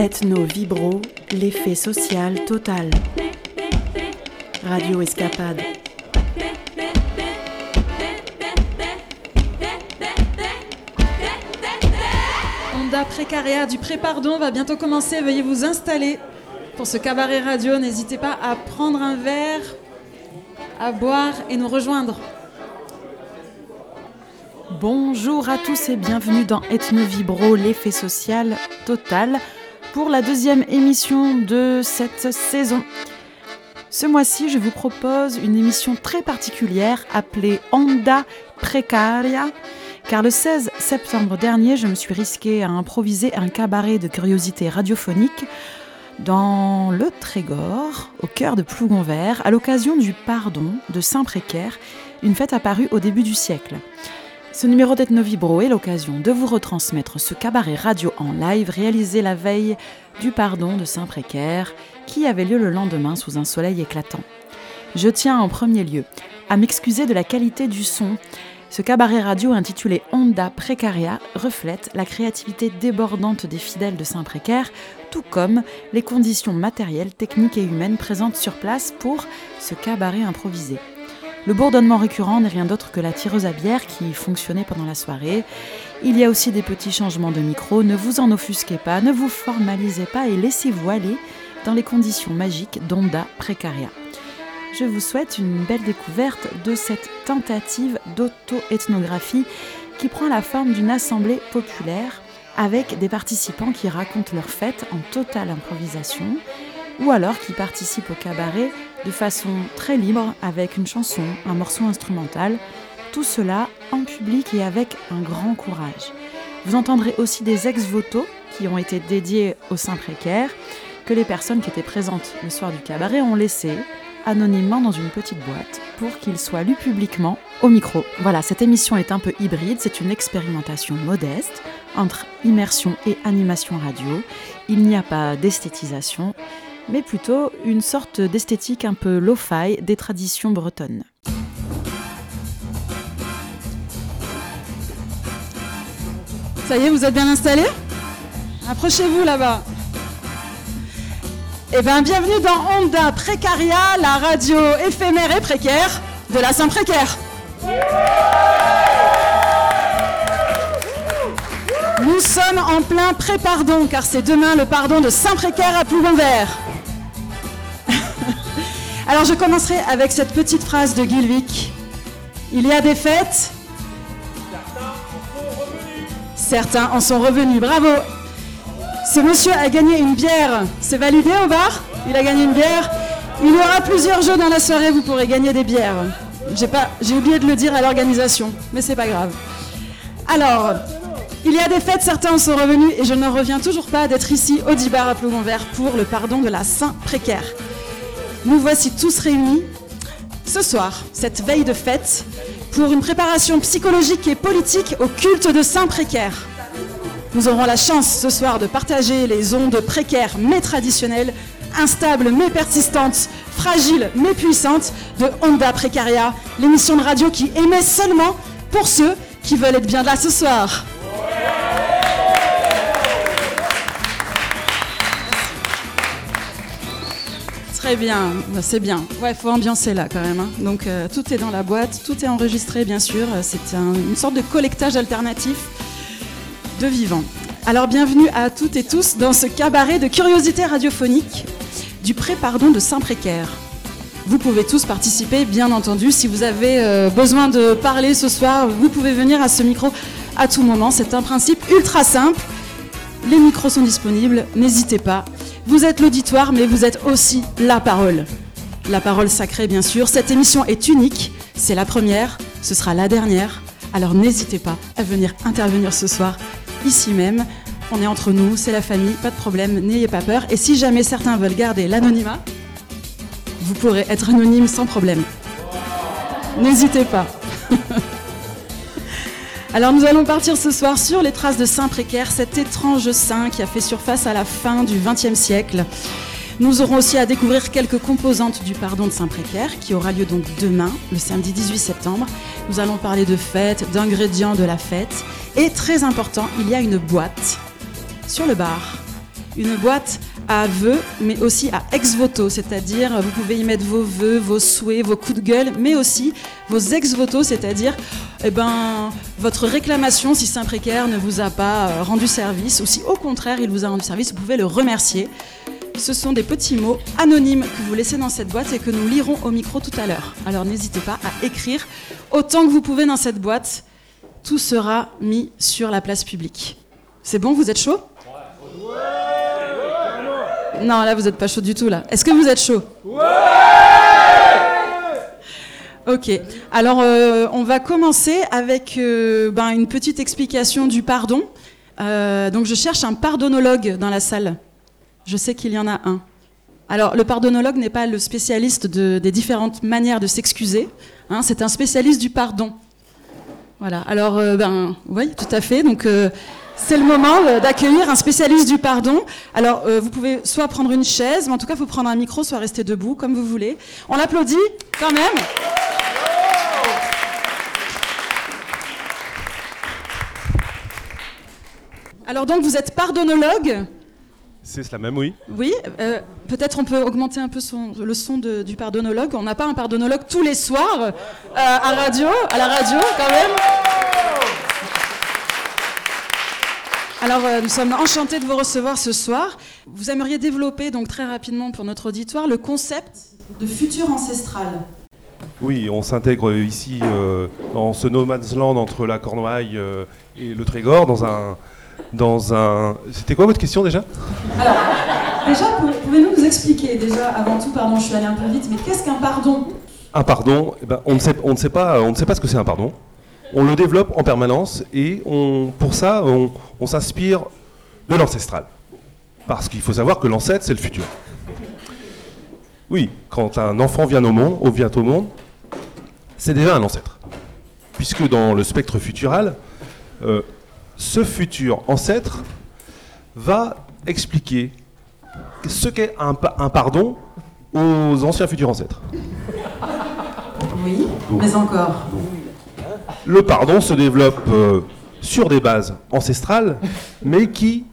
Ethno vibro, l'effet social total. Radio Escapade. Onda Précaria du Pré-Pardon va bientôt commencer. Veuillez vous installer pour ce cabaret radio. N'hésitez pas à prendre un verre, à boire et nous rejoindre. Bonjour à tous et bienvenue dans Ethno Vibro, l'effet social total, pour la deuxième émission de cette saison. Ce mois-ci, je vous propose une émission très particulière appelée Onda Precaria, car le 16 septembre dernier, je me suis risquée à improviser un cabaret de curiosité radiophonique dans le Trégor, au cœur de Plougonvert, à l'occasion du Pardon de Saint-Précaire, une fête apparue au début du siècle. Ce numéro d'Ethnovibro est l'occasion de vous retransmettre ce cabaret radio en live réalisé la veille du Pardon de Saint-Précaire, qui avait lieu le lendemain sous un soleil éclatant. Je tiens en premier lieu à m'excuser de la qualité du son. Ce cabaret radio intitulé Onda Precaria reflète la créativité débordante des fidèles de Saint-Précaire, tout comme les conditions matérielles, techniques et humaines présentes sur place pour ce cabaret improvisé. Le bourdonnement récurrent n'est rien d'autre que la tireuse à bière qui fonctionnait pendant la soirée. Il y a aussi des petits changements de micro, ne vous en offusquez pas, ne vous formalisez pas et laissez-vous aller dans les conditions magiques d'Onda Precaria. Je vous souhaite une belle découverte de cette tentative d'auto-ethnographie qui prend la forme d'une assemblée populaire avec des participants qui racontent leur fête en totale improvisation ou alors qui participent au cabaret de façon très libre avec une chanson, un morceau instrumental, tout cela en public et avec un grand courage. Vous entendrez aussi des ex-voto qui ont été dédiés au Saint précaire, que les personnes qui étaient présentes le soir du cabaret ont laissé anonymement dans une petite boîte pour qu'il soit lu publiquement au micro. Voilà, cette émission est un peu hybride, c'est une expérimentation modeste entre immersion et animation radio. Il n'y a pas d'esthétisation, mais plutôt une sorte d'esthétique un peu lo-fi des traditions bretonnes. Ça y est, vous êtes bien installés? Approchez-vous là-bas. Eh bien, bienvenue dans Onda Précaria, la radio éphémère et précaire de la Saint-Précaire. Nous sommes en plein pré-pardon, car c'est demain le pardon de Saint-Précaire à Plougonvert. Alors je commencerai avec cette petite phrase de Gilvik. Il y a des fêtes. Certains en sont revenus. Bravo. Ce monsieur a gagné une bière. C'est validé au bar? Il a gagné une bière. Il y aura plusieurs jeux dans la soirée. Vous pourrez gagner des bières. J'ai oublié de le dire à l'organisation, mais c'est pas grave. Alors, il y a des fêtes, certains en sont revenus et je ne reviens toujours pas d'être ici au Dibar à Plougonvert pour le pardon de la Saint-Précaire. Nous voici tous réunis ce soir, cette veille de fête, pour une préparation psychologique et politique au culte de Saint-Précaire. Nous aurons la chance ce soir de partager les ondes précaires mais traditionnelles, instables mais persistantes, fragiles mais puissantes de Honda Precaria, l'émission de radio qui émet seulement pour ceux qui veulent être bien là ce soir. Très bien, c'est bien. Ouais, faut ambiancer là quand même. hein. Donc euh, tout est dans la boîte, tout est enregistré bien sûr. C'est un- une sorte de collectage alternatif de vivants. Alors bienvenue à toutes et tous dans ce cabaret de curiosité radiophonique du pré-pardon de Saint-Précaire. Vous pouvez tous participer, bien entendu. Si vous avez euh, besoin de parler ce soir, vous pouvez venir à ce micro à tout moment. C'est un principe ultra simple. Les micros sont disponibles, n'hésitez pas. Vous êtes l'auditoire, mais vous êtes aussi la parole. La parole sacrée, bien sûr. Cette émission est unique, c'est la première, ce sera la dernière. Alors n'hésitez pas à venir intervenir ce soir, ici même. On est entre nous, c'est la famille, pas de problème, n'ayez pas peur. Et si jamais certains veulent garder l'anonymat, vous pourrez être anonyme sans problème. N'hésitez pas. Alors nous allons partir ce soir sur les traces de Saint Précaire, cet étrange saint qui a fait surface à la fin du XXe siècle. Nous aurons aussi à découvrir quelques composantes du pardon de Saint Précaire qui aura lieu donc demain, le samedi 18 septembre. Nous allons parler de fête, d'ingrédients de la fête. Et très important, il y a une boîte sur le bar une boîte à vœux, mais aussi à ex voto, c'est-à-dire vous pouvez y mettre vos vœux, vos souhaits, vos coups de gueule, mais aussi vos ex voto, c'est-à-dire eh ben, votre réclamation si Saint Précaire ne vous a pas euh, rendu service, ou si au contraire il vous a rendu service, vous pouvez le remercier. Ce sont des petits mots anonymes que vous laissez dans cette boîte et que nous lirons au micro tout à l'heure. Alors n'hésitez pas à écrire autant que vous pouvez dans cette boîte. Tout sera mis sur la place publique. C'est bon, vous êtes chaud? Non, là vous n'êtes pas chaud du tout là. Est-ce que vous êtes chaud Ok, alors euh, on va commencer avec euh, ben, une petite explication du pardon. Euh, donc je cherche un pardonologue dans la salle. Je sais qu'il y en a un. Alors le pardonologue n'est pas le spécialiste des différentes manières de s'excuser, hein, c'est un spécialiste du pardon. Voilà, alors ben oui, tout à fait. Donc c'est le moment d'accueillir un spécialiste du pardon. Alors, vous pouvez soit prendre une chaise, mais en tout cas, il faut prendre un micro, soit rester debout, comme vous voulez. On l'applaudit quand même. Alors donc vous êtes pardonologue C'est cela même, oui. Oui, euh, peut-être on peut augmenter un peu le son du pardonologue. On n'a pas un pardonologue tous les soirs euh, à radio, à la radio quand même. Alors euh, nous sommes enchantés de vous recevoir ce soir. Vous aimeriez développer donc très rapidement pour notre auditoire le concept de futur ancestral. Oui, on s'intègre ici dans ce no man's land entre la Cornouaille et le Trégor dans un dans un. C'était quoi votre question déjà? Alors, déjà, pouvez-vous nous expliquer, déjà, avant tout, pardon, je suis allé un peu vite, mais qu'est-ce qu'un pardon? Un pardon, eh ben, on, ne sait, on, ne sait pas, on ne sait pas ce que c'est un pardon. On le développe en permanence et on, pour ça, on, on s'inspire de l'ancestral. Parce qu'il faut savoir que l'ancêtre, c'est le futur. Oui, quand un enfant vient au monde, vient au monde, c'est déjà un ancêtre. Puisque dans le spectre futural, euh, ce futur ancêtre va expliquer ce qu'est un, pardon aux anciens futurs ancêtres. Oui, mais encore. Le pardon se développe euh, sur des bases ancestrales, mais qui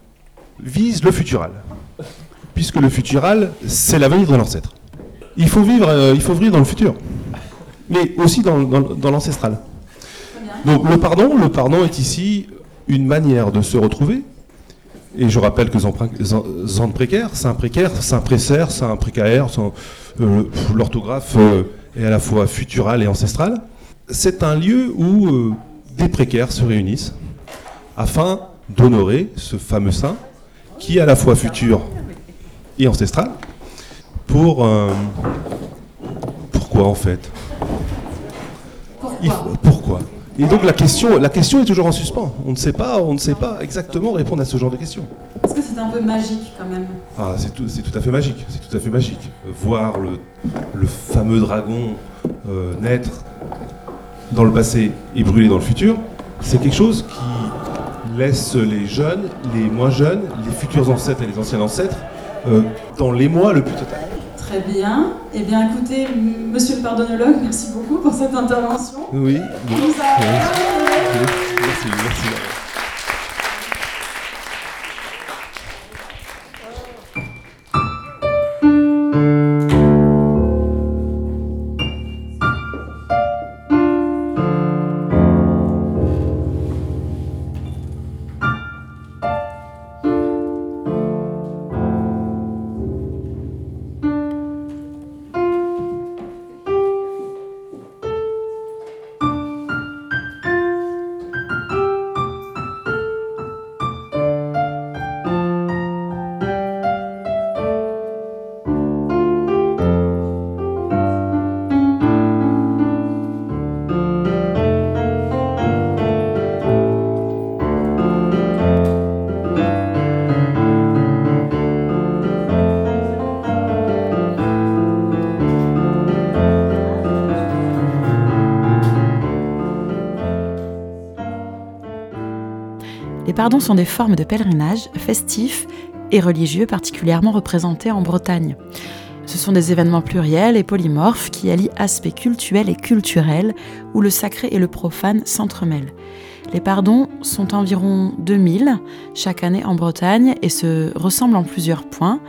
visent le futural. Puisque le futural, c'est l'avenir de l'ancêtre. Il faut vivre, euh, il faut vivre dans le futur, mais aussi dans, l'ancestral. Donc le pardon, le pardon est ici une manière de se retrouver. Et je rappelle que Zand précaire, c'est un précaire, c'est un précaire, précaire, euh, l'orthographe est à la fois futural et ancestral. C'est un lieu où euh, des précaires se réunissent afin d'honorer ce fameux saint qui est à la fois futur et ancestral. Pour pourquoi en fait? Pourquoi? Et donc la question, la question est toujours en suspens. On ne sait pas, on ne sait pas exactement répondre à ce genre de questions. Est-ce que c'est un peu magique quand même? Ah, c'est tout, tout, à fait magique. C'est tout à fait magique. Voir le, fameux dragon euh, naître dans le passé et brûler dans le futur, c'est quelque chose qui laisse les jeunes, les moins jeunes, les futurs ancêtres et les anciens ancêtres euh, dans l'émoi le plus total. Très bien. Eh bien, écoutez, monsieur le pardonologue, merci beaucoup pour cette intervention. Oui. Merci, merci. Pardons sont des formes de pèlerinage festifs et religieux particulièrement représentés en Bretagne. Ce sont des événements pluriels et polymorphes qui allient aspects cultuels et culturels où le sacré et le profane s'entremêlent. Les pardons sont environ 2000 chaque année en Bretagne et se ressemblent en plusieurs points.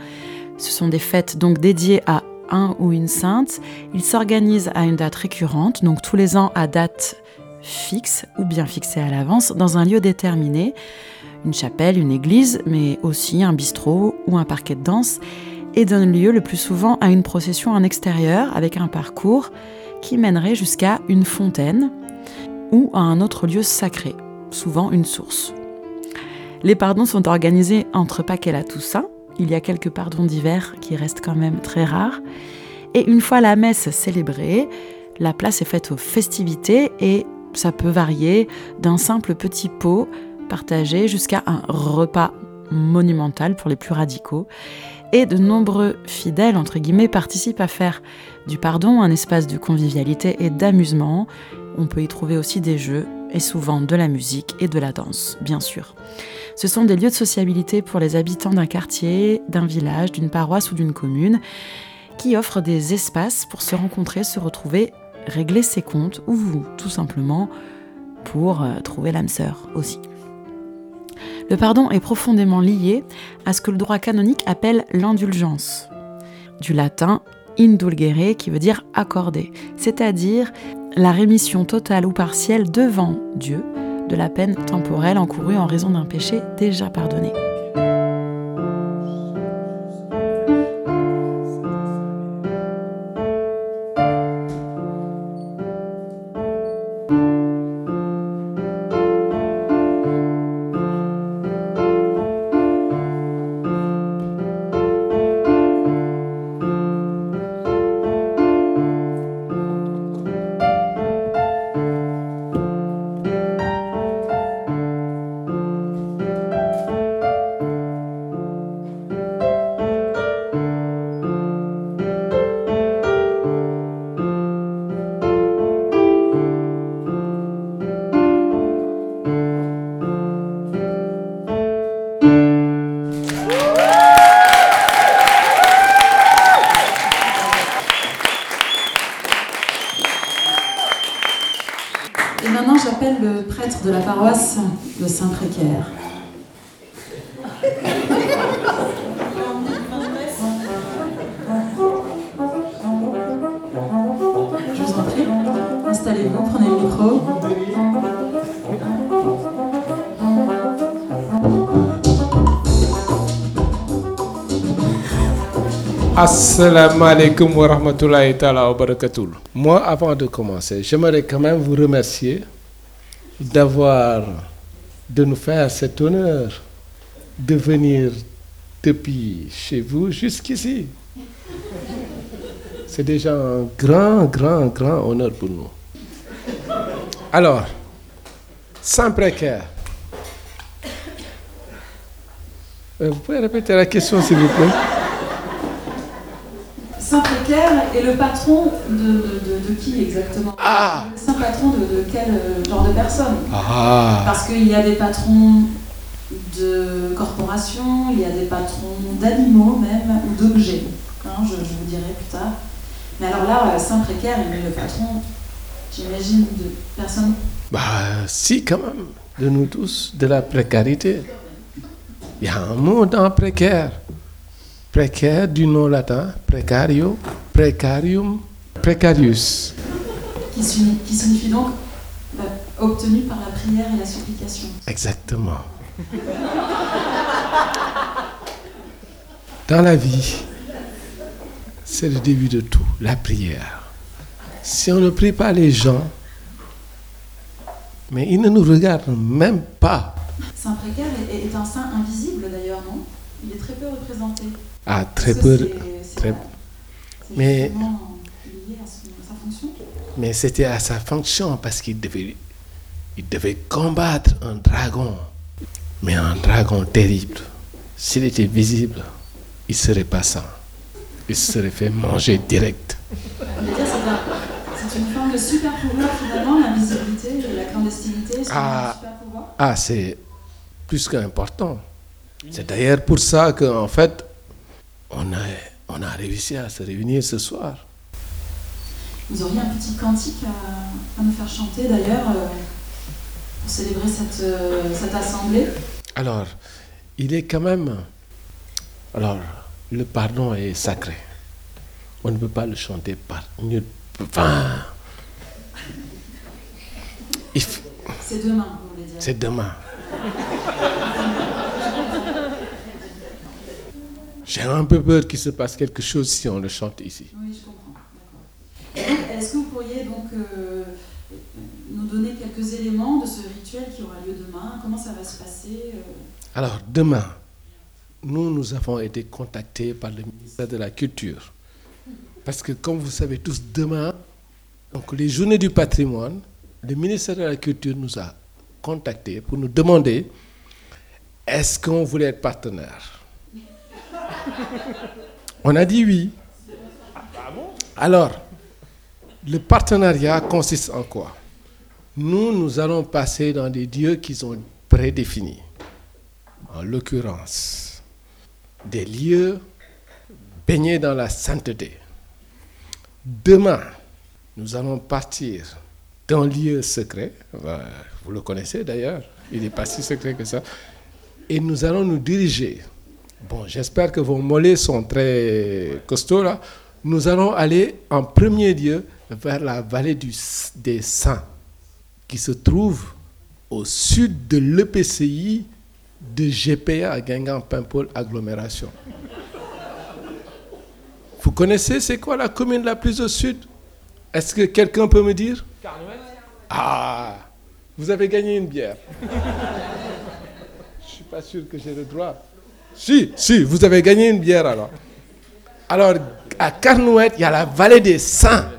Ce sont des fêtes donc dédiées à un ou une sainte. Ils s'organisent à une date récurrente, donc tous les ans à date fixe ou bien fixée à l'avance, dans un lieu déterminé, une chapelle, une église, mais aussi un bistrot ou un parquet de danse, et donne lieu le plus souvent à une procession en extérieur avec un parcours qui mènerait jusqu'à une fontaine ou à un autre lieu sacré, souvent une source. Les pardons sont organisés entre Pâques et la Toussaint. Il y a quelques pardons d'hiver qui restent quand même très rares. Et une fois la messe célébrée, la place est faite aux festivités et ça peut varier d'un simple petit pot partagé jusqu'à un repas monumental pour les plus radicaux. Et de nombreux fidèles, entre guillemets, participent à faire du pardon un espace de convivialité et d'amusement. On peut y trouver aussi des jeux et souvent de la musique et de la danse, bien sûr. Ce sont des lieux de sociabilité pour les habitants d'un quartier, d'un village, d'une paroisse ou d'une commune, qui offrent des espaces pour se rencontrer, se retrouver, régler ses comptes ou tout simplement pour euh, trouver l'âme sœur aussi. Le pardon est profondément lié à ce que le droit canonique appelle l'indulgence, du latin indulgere qui veut dire accorder, c'est-à-dire la rémission totale ou partielle devant Dieu de la peine temporelle encourue en raison d'un péché déjà pardonné. Saint-Précaire. Je vous en prie, installez-vous, prenez le micro. Assalamu alaikum wa rahmatullahi wa barakatuh. Moi, avant de commencer, j'aimerais quand même vous remercier d'avoir, de nous faire cet honneur de venir depuis chez vous jusqu'ici. C'est déjà un grand, grand, grand honneur pour nous. Alors, sans précaire. Euh, vous pouvez répéter la question, s'il vous plaît? Saint-Précaire est le patron de, qui exactement? Ah. Patron de, quel euh, genre de personne ah. Parce qu'il y a des patrons de corporations, il y a des patrons d'animaux même, ou d'objets. Hein, je, vous dirai plus tard. Mais alors là, euh, Saint-Précaire, il est le patron, j'imagine, de personnes Bah si, quand même, de nous tous, de la précarité. Il y a un mot dans précaire précaire du nom latin precario, precarium, precarius. Qui signifie, donc euh, obtenu par la prière et la supplication. Exactement. Dans la vie, c'est le début de tout, la prière. Si on ne prie pas les gens, mais ils ne nous regardent même pas. Saint Précaire est un saint invisible d'ailleurs, non? Il est très peu représenté. Ah, très peu. Très... Mais, mais c'était à sa fonction parce qu'il devait, il devait combattre un dragon. Mais un dragon terrible. S'il était visible, il serait passant. Il serait fait manger direct. C'est une forme de super pouvoir finalement, l'invisibilité, la clandestinité. Ah, ah c'est plus qu'important. C'est d'ailleurs pour ça qu'en fait, on a, on a réussi à se réunir ce soir. Vous auriez un petit cantique à, nous faire chanter d'ailleurs, euh, pour célébrer cette, euh, cette assemblée? Alors, il est quand même. Alors, le pardon est sacré. On ne peut pas le chanter par. Enfin. C'est demain, vous voulez dire. C'est demain. J'ai un peu peur qu'il se passe quelque chose si on le chante ici. Oui, je comprends. Est-ce que vous pourriez donc euh, nous donner quelques éléments de ce rituel qui aura lieu demain? Comment ça va se passer euh? Alors, demain, nous, nous avons été contactés par le ministère de la Culture. Parce que, comme vous savez tous, demain, donc les journées du patrimoine, le ministère de la Culture nous a contactés pour nous demander est-ce qu'on voulait être partenaire? On a dit oui. Alors, le partenariat consiste en quoi? Nous, nous allons passer dans des lieux qui sont prédéfinis en l'occurrence des lieux baignés dans la sainteté. Demain, nous allons partir d'un lieu secret, vous le connaissez d'ailleurs, il n'est pas si secret que ça, et nous allons nous diriger. Bon, j'espère que vos mollets sont très costauds là. Nous allons aller en premier lieu vers la vallée des Saints, qui se trouve au sud de l'EPCI de GPA à Guingamp-Paimpol agglomération. Vous connaissez c'est quoi la commune la plus au sud? Est-ce que quelqu'un peut me dire? Ah, vous avez gagné une bière. Je suis pas sûr que j'ai le droit. Si, si, vous avez gagné une bière alors. Alors, à Carnouette, il y a la vallée des saints.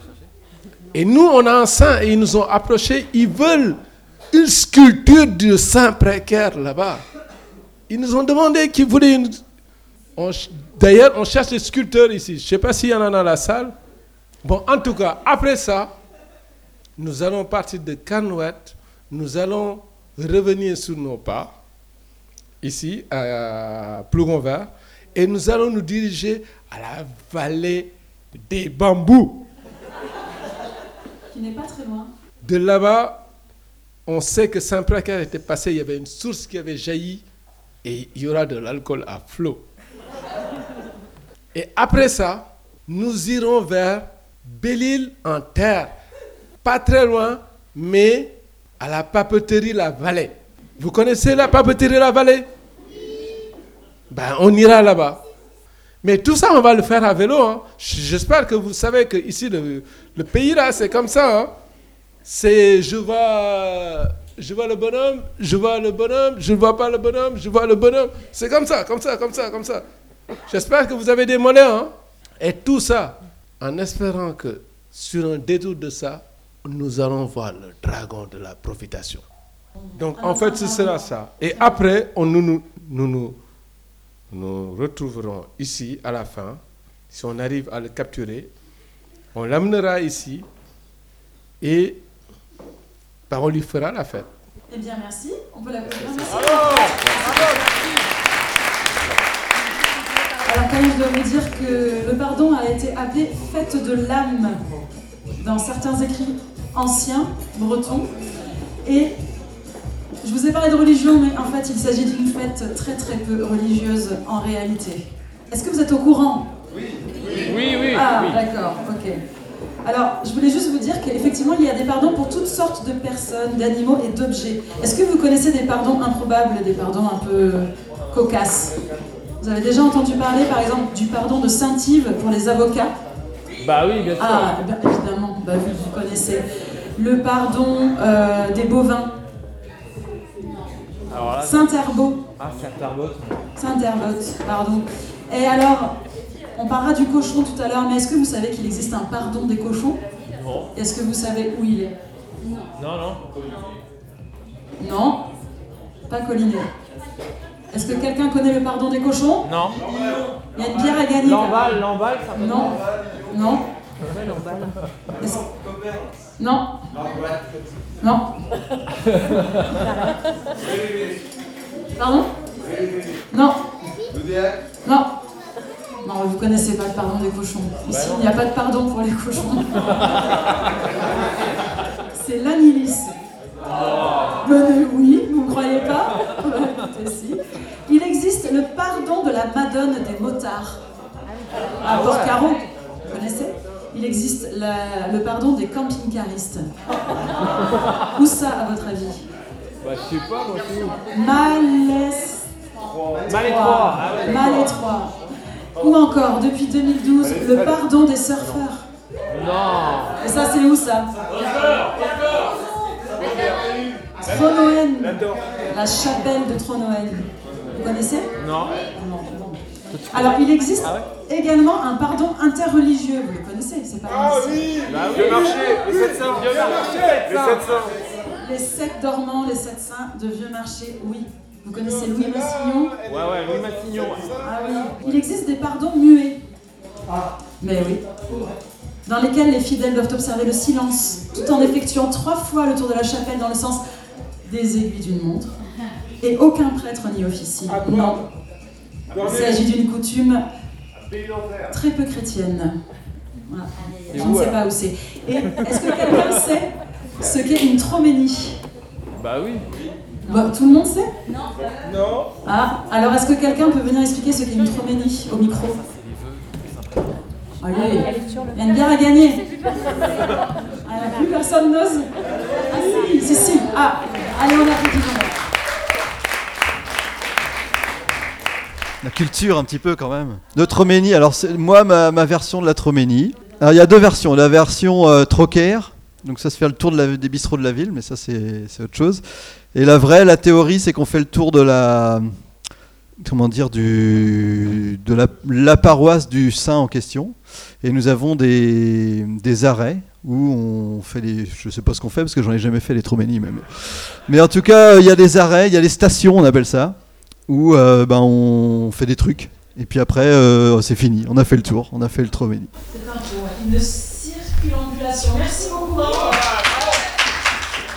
Et nous, on a un saint et ils nous ont approchés. Ils veulent une sculpture de saint précaire là-bas. Ils nous ont demandé qu'ils voulaient une. D'ailleurs, on cherche des sculpteurs ici. Je ne sais pas s'il y en a dans la salle. Bon, en tout cas, après ça, nous allons partir de Canouette. Nous allons revenir sur nos pas, ici, à Plougonvert. Et nous allons nous diriger à la vallée des bambous. Qui n'est pas très loin. De là-bas, on sait que Saint-Précaire était passé, il y avait une source qui avait jailli et il y aura de l'alcool à flot. Et après ça, nous irons vers Belle-Île en terre, pas très loin, mais à la papeterie La Vallée. Vous connaissez la papeterie La Vallée? Ben, on ira là-bas. Mais tout ça, on va le faire à vélo. hein. J'espère que vous savez que ici, le, le pays là, c'est comme ça. hein. C'est je vois, je vois le bonhomme, je vois le bonhomme, je ne vois pas le bonhomme, je vois le bonhomme. C'est comme ça, comme ça, comme ça, comme ça. J'espère que vous avez des mollets. Hein? Et tout ça, en espérant que sur un détour de ça, nous allons voir le dragon de la profitation. Donc en fait, ce sera ça. Et après, on, nous, nous, nous, nous, nous retrouverons ici à la fin. Si on arrive à le capturer, on l'amènera ici et ben, on lui fera la fête. Eh bien, merci. On peut l'applaudir. Merci. Alors, quand même, je dois vous dire que le pardon a été appelé fête de l'âme dans certains écrits anciens bretons. Et je vous ai parlé de religion, mais en fait, il s'agit d'une fête très très peu religieuse en réalité. Est-ce que vous êtes au courant? Oui, oui. Ah, oui. d'accord, ok. Alors, je voulais juste vous dire qu'effectivement, il y a des pardons pour toutes sortes de personnes, d'animaux et d'objets. Est-ce que vous connaissez des pardons improbables, des pardons un peu cocasses? Vous avez déjà entendu parler, par exemple, du pardon de Saint-Yves pour les avocats? Bah oui, bien sûr. Ah, bien, évidemment, bah, vous, vous connaissez. Le pardon euh, des bovins, Saint-Herbeau, ah, tarbot. Saint-Herbote, pardon. Et alors, on parlera du cochon tout à l'heure, mais est-ce que vous savez qu'il existe un pardon des cochons? Non. Est-ce que vous savez où il est? Non, non. Non, pas Collinet. Est-ce que quelqu'un connaît le pardon des cochons? Non. Il y a une bière à gagner. L'emballe, l'emballe, ça peut Non. Non. Non. Non. Pardon Non. Non. Non, vous connaissez pas le pardon des cochons. Ici, il n'y a pas de pardon pour les cochons. C'est l'anilis. Mais précis. Il existe le pardon de la Madone des motards. À Port-Caro, vous connaissez Il existe la- le pardon des camping-caristes. Où ça, à votre avis? Bah, je sais pas, moi, c'est Malaise. Malétroit. Ah ouais. Malétroit. Ou encore, depuis 2012, le pardon des surfeurs. Non. Et ça, c'est où ça? Tronoën. La chapelle de Tronoën. Vous connaissez? Non. Alors, il existe également un pardon interreligieux. Vous le connaissez, c'est pas mal. Bah oui. Vieux marché. Les 700. Vieux marché. Les 700. Les sept dormants, les sept saints de Vieux Marché, oui. Vous connaissez Louis Massignon? Ouais, ouais, Louis Massignon. ouais. Ah oui. Il existe des pardons muets. Mais oui. Dans lesquels les fidèles doivent observer le silence, tout en effectuant trois fois le tour de la chapelle dans le sens des aiguilles d'une montre. Et aucun prêtre n'y officie. Non. Il s'agit d'une coutume très peu chrétienne. Voilà. Je ne sais pas où c'est. Et est-ce que quelqu'un sait ce qu'est une troménie Bah oui. Bon, Tout le monde sait Non. Ah, alors est-ce que quelqu'un peut venir expliquer ce qu'est une troménie au micro Allez, il y a une bière à gagner. Ah, plus personne n'ose. Ah si, si, si. Ah, allez, on applaudit. La culture un petit peu quand même. De Troménie, alors moi ma, version de la Troménie. Alors il y a deux versions, la version euh, troquaire, donc ça se fait le tour de la- des bistrots de la ville, mais ça c'est autre chose. Et la vraie, la théorie, c'est qu'on fait le tour de la comment dire du de la, paroisse du saint en question, et nous avons des, des arrêts où on fait les, je sais pas ce qu'on fait parce que j'en ai jamais fait les Troménies même. Mais en tout cas, il y a des arrêts, il y a des stations, on appelle ça où euh, ben, on fait des trucs. Et puis après, euh, c'est fini. On a fait le tour. On a fait le Troménie. C'est un tour, une circulambulation. Merci beaucoup.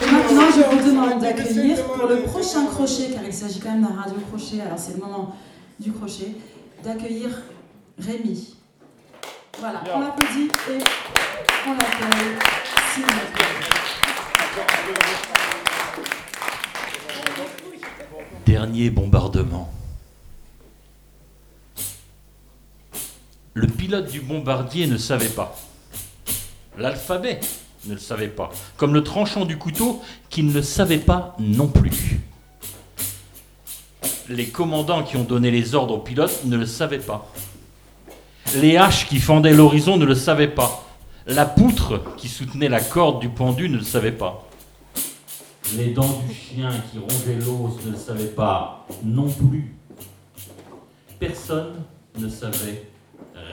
Et maintenant, je vous demande d'accueillir pour le prochain crochet, car il s'agit quand même d'un radio crochet, alors c'est le moment du crochet, d'accueillir Rémi. Voilà, on l'applaudit et on l'accueille. s'il vous plaît. Dernier bombardement. Le pilote du bombardier ne savait pas. L'alphabet ne le savait pas. Comme le tranchant du couteau qui ne le savait pas non plus. Les commandants qui ont donné les ordres aux pilotes ne le savaient pas. Les haches qui fendaient l'horizon ne le savaient pas. La poutre qui soutenait la corde du pendu ne le savait pas. Les dents du chien qui rongeait l'os ne le savaient pas non plus. Personne ne savait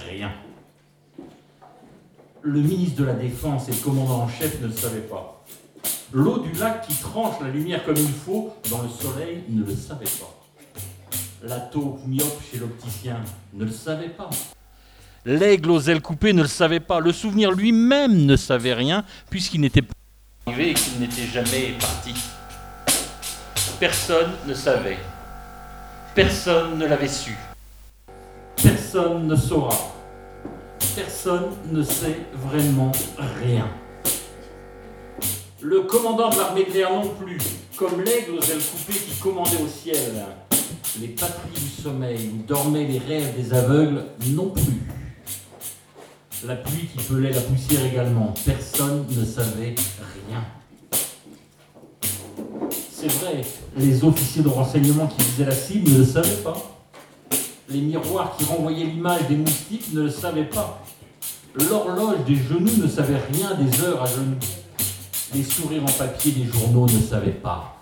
rien. Le ministre de la Défense et le commandant en chef ne le savaient pas. L'eau du lac qui tranche la lumière comme il faut dans le soleil ne le savait pas. La taupe myope chez l'opticien ne le savait pas. L'aigle aux ailes coupées ne le savait pas. Le souvenir lui-même ne savait rien puisqu'il n'était pas et qu'il n'était jamais parti. Personne ne savait. Personne ne l'avait su. Personne ne saura. Personne ne sait vraiment rien. Le commandant de l'armée de l'air non plus, comme l'aigle aux ailes coupées qui commandait au ciel. Les patries du sommeil où dormaient les rêves des aveugles non plus. La pluie qui pelait la poussière également. Personne ne savait rien. C'est vrai, les officiers de renseignement qui visaient la cible ne le savaient pas. Les miroirs qui renvoyaient l'image des moustiques ne le savaient pas. L'horloge des genoux ne savait rien des heures à genoux. Les sourires en papier des journaux ne savaient pas.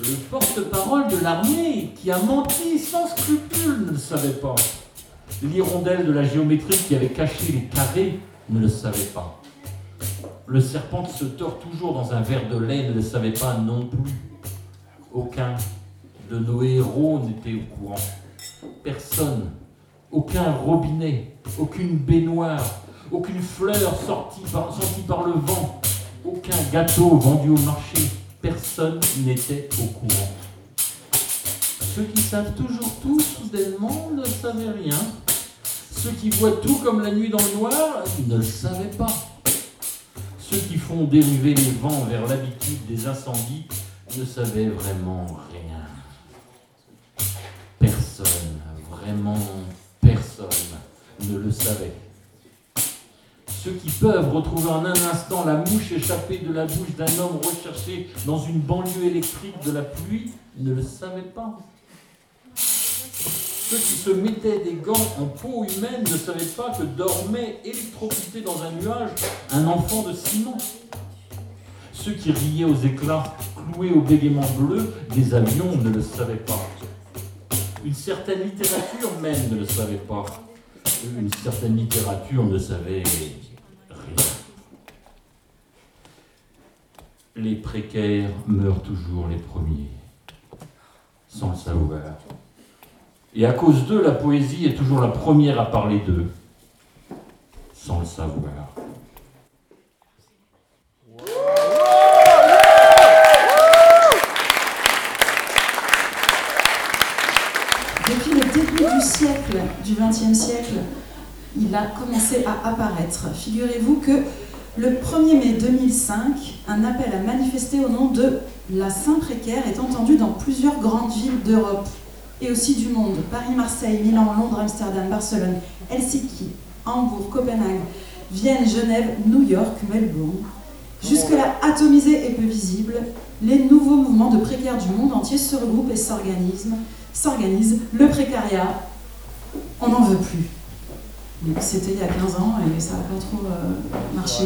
Le porte-parole de l'armée qui a menti sans scrupule ne le savait pas. L'hirondelle de la géométrie qui avait caché les carrés ne le savait pas. Le serpent qui se tord toujours dans un verre de lait ne le savait pas non plus. Aucun de nos héros n'était au courant. Personne, aucun robinet, aucune baignoire, aucune fleur sortie par, le vent, aucun gâteau vendu au marché. Personne n'était au courant. Ceux qui savent toujours tout, soudainement, ne savaient rien. Ceux qui voient tout comme la nuit dans le noir, ne le savaient pas. Ceux qui font dériver les vents vers l'habitude des incendies ne savait vraiment rien. Personne, vraiment personne ne le savait. Ceux qui peuvent retrouver en un instant la mouche échappée de la bouche d'un homme recherché dans une banlieue électrique de la pluie ne le savaient pas. Ceux qui se mettaient des gants en peau humaine ne savaient pas que dormait électrocuté dans un nuage un enfant de ciment. Ceux qui riaient aux éclats, cloués au bégaiement bleu des avions ne le savaient pas. Une certaine littérature même ne le savait pas. Une certaine littérature ne savait rien. Les précaires meurent toujours les premiers, sans le savoir. Et à cause d'eux, la poésie est toujours la première à parler d'eux, sans le savoir. Depuis le début du siècle, du XXe siècle, il a commencé à apparaître. Figurez-vous que le 1er mai 2005, un appel à manifester au nom de la Saint-Précaire est entendu dans plusieurs grandes villes d'Europe et aussi du monde. Paris, Marseille, Milan, Londres, Amsterdam, Barcelone, Helsinki, Hambourg, Copenhague, Vienne, Genève, New York, Melbourne. Jusque-là atomisés et peu visibles, les nouveaux mouvements de précaires du monde entier se regroupent et s'organisent. s'organisent. Le précariat, on n'en veut plus. C'était il y a 15 ans et ça n'a pas trop euh, marché,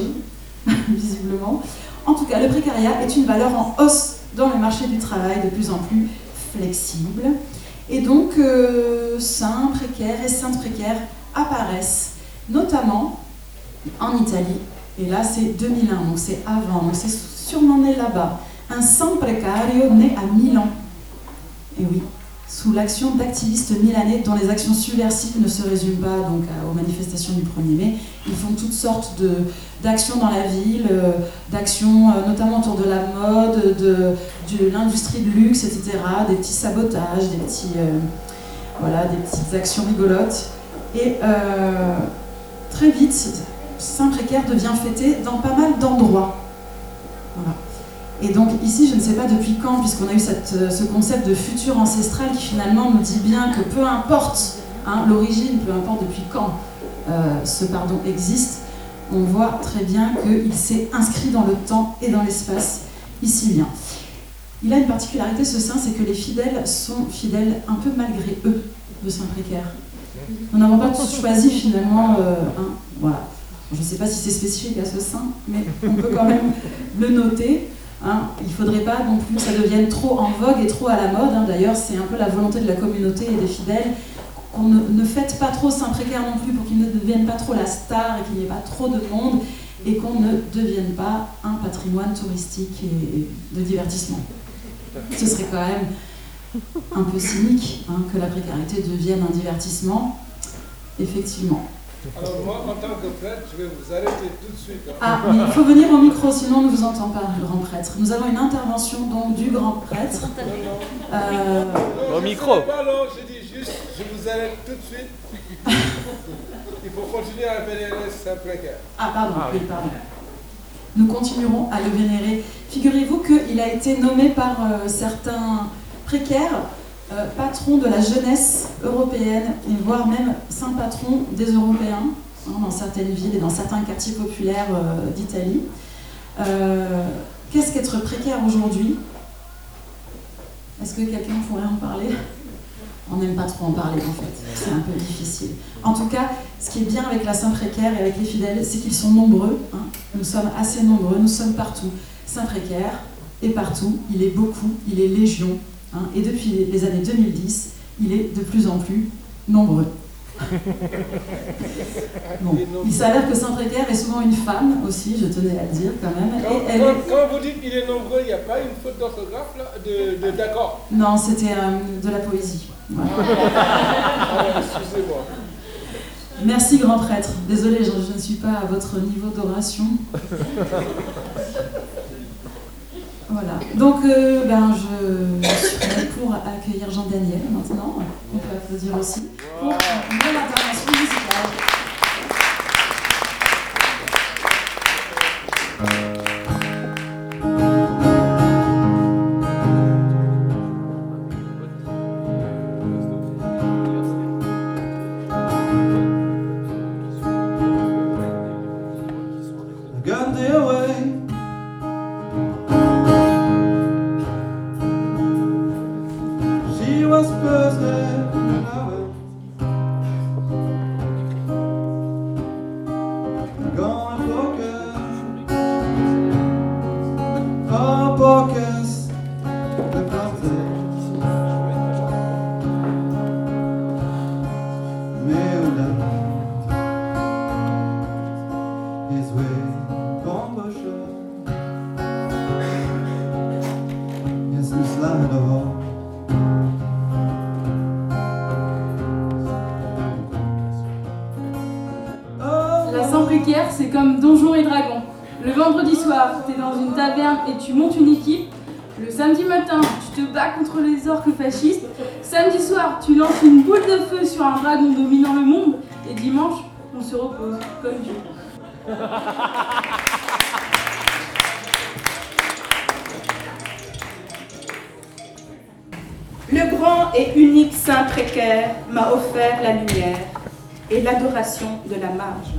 visiblement. En tout cas, le précariat est une valeur en hausse dans le marché du travail de plus en plus flexible. Et donc, euh, saints précaires et saintes précaires apparaissent, notamment en Italie. Et là, c'est 2001, donc c'est avant, donc c'est sûrement né là-bas. Un saint precario né à Milan. Et oui, sous l'action d'activistes milanais dont les actions subversives ne se résument pas donc aux manifestations du 1er mai. Ils font toutes sortes d'actions dans la ville, euh, d'actions euh, notamment autour de la mode, de, l'industrie de luxe, etc. Des petits sabotages, des, petits, euh, voilà, des petites actions rigolotes. Et très vite, Saint-Précaire devient fêté dans pas mal d'endroits. Voilà. Et donc ici, je ne sais pas depuis quand, puisqu'on a eu euh, ce concept de futur ancestral qui finalement nous dit bien que peu importe hein, l'origine, peu importe depuis quand euh, ce pardon existe, on voit très bien qu'il s'est inscrit dans le temps et dans l'espace ici bien. Il a une particularité, ce saint, c'est que les fidèles sont fidèles un peu malgré eux de Saint-Précaire. Nous n'avons pas tous choisi finalement, euh, un- voilà. Je ne sais pas si c'est spécifique à ce saint, mais on peut quand même le noter. Hein. Il ne faudrait pas non plus que ça devienne trop en vogue et trop à la mode. hein. D'ailleurs, c'est un peu la volonté de la communauté et des fidèles qu'on ne, fête pas trop Saint-Précaire non plus pour qu'il ne devienne pas trop la star et qu'il n'y ait pas trop de monde et qu'on ne devienne pas un patrimoine touristique et de divertissement. Ce serait quand même un peu cynique hein, que la précarité devienne un divertissement. Effectivement. Alors moi, en tant que prêtre, je vais vous arrêter tout de suite. hein. Ah, mais il faut venir au micro, sinon on ne vous entend pas, le grand prêtre. Nous avons une intervention donc du grand prêtre. Euh, Au micro. Pas long, je dis juste, je vous arrête tout de suite. Il faut continuer à vénérer Saint-Précaire. Ah, pardon, oui, pardon. Nous continuerons à le vénérer. Figurez-vous qu'il a été nommé par euh, certains précaires euh, patron de la jeunesse européenne, et voire même saint patron des Européens, hein, dans certaines villes et dans certains quartiers populaires euh, d'Italie. Euh, Qu'est-ce qu'être précaire aujourd'hui? Est-ce que quelqu'un pourrait en parler? On n'aime pas trop en parler en fait, c'est un peu difficile. En tout cas, ce qui est bien avec la Saint-Précaire et avec les fidèles, c'est qu'ils sont nombreux. hein. Nous sommes assez nombreux, nous sommes partout. Saint-Précaire est partout, il est beaucoup, il est légion. Hein. Et depuis les années 2010, il est de plus en plus nombreux. Bon. Il s'avère que Saint-Précaire est souvent une femme aussi, je tenais à le dire quand même. Quand, Et elle quand- est- quand vous dites qu'il est nombreux, il n'y a pas une faute d'orthographe là de, de- D'accord. Non, c'était euh, de la poésie. Ah, Excusez-moi. Merci grand prêtre. Désolée, je, je ne suis pas à votre niveau d'oration. Voilà. Donc, euh, ben, je, suis prête pour accueillir Jean-Daniel maintenant. On peut applaudir aussi pour une belle intervention musicale. Repose, comme Dieu. Le grand et unique Saint précaire m'a offert la lumière et l'adoration de la marge.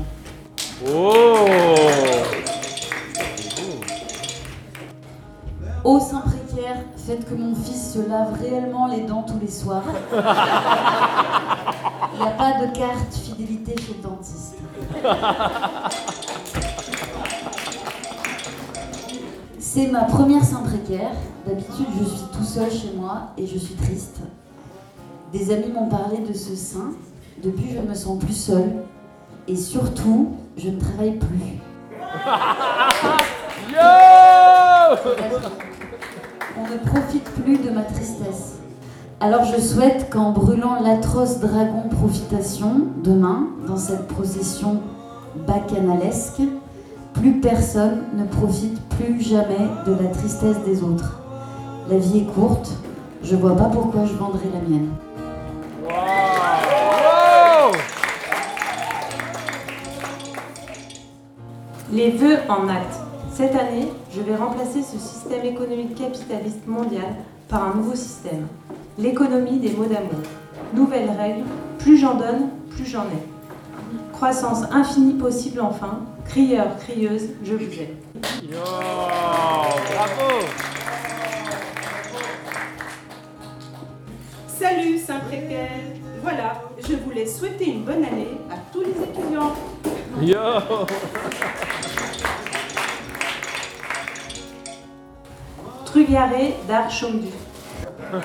Ô Saint précaire, faites que mon fils se lave réellement les dents tous les soirs. Il n'y a pas de carte C'est ma première Saint précaire. D'habitude, je suis tout seul chez moi et je suis triste. Des amis m'ont parlé de ce saint. Depuis, je me sens plus seule. Et surtout, je ne travaille plus. On ne profite plus de ma tristesse. Alors je souhaite qu'en brûlant l'atroce dragon profitation, demain, dans cette procession bacchanalesque, plus personne ne profite plus jamais de la tristesse des autres. La vie est courte, je vois pas pourquoi je vendrais la mienne. Les vœux en acte. Cette année, je vais remplacer ce système économique capitaliste mondial par un nouveau système. L'économie des mots d'amour. Nouvelle règle, plus j'en donne, plus j'en ai. Croissance infinie possible enfin. Crieur, crieuse, je vous aime. Salut Saint précaire. Voilà, je voulais souhaiter une bonne année à tous les étudiants. Trugaré d'art Você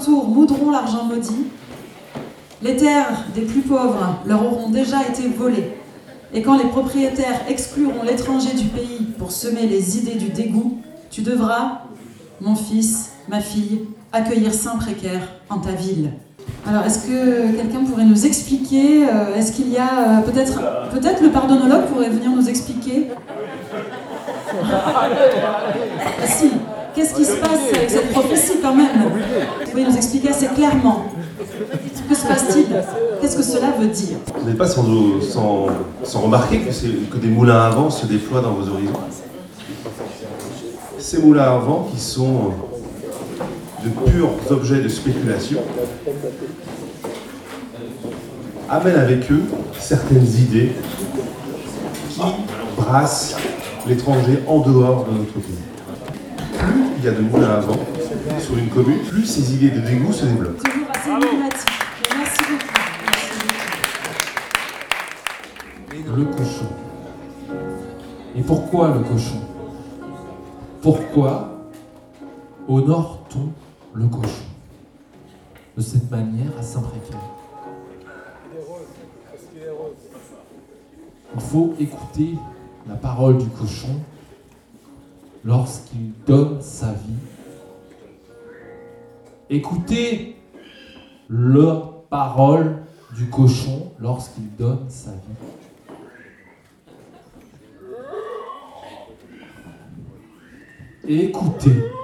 alentour moudront l'argent maudit, les terres des plus pauvres leur auront déjà été volées. Et quand les propriétaires excluront l'étranger du pays pour semer les idées du dégoût, tu devras, mon fils, ma fille, accueillir Saint Précaire en ta ville. Alors, est-ce que quelqu'un pourrait nous expliquer euh, Est-ce qu'il y a euh, peut-être peut-être le pardonnologue pourrait venir nous expliquer? Si. Qu'est-ce qui se passe avec cette prophétie quand même Vous pouvez nous expliquer assez clairement. Que se passe-t-il Qu'est-ce que cela veut dire Vous n'êtes pas sans, remarquer que, que des moulins à vent se déploient dans vos horizons Ces moulins à vent qui sont de purs objets de spéculation amènent avec eux certaines idées qui brassent l'étranger en dehors de notre pays. Il y a de moulins à vent sur une commune, plus ces idées de dégoût se développent. Toujours assez énigmatique. Merci beaucoup. le cochon. Et pourquoi le cochon? Pourquoi honore-t-on le cochon? De cette manière à Saint-Précaire Il faut écouter la parole du cochon lorsqu'il donne sa vie. Écoutez la parole du cochon lorsqu'il donne sa vie. Écoutez.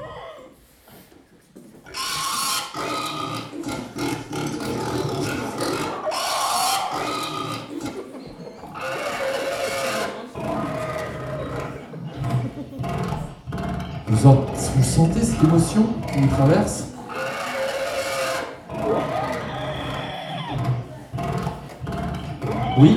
Vous, en- vous sentez cette émotion qui nous traverse Oui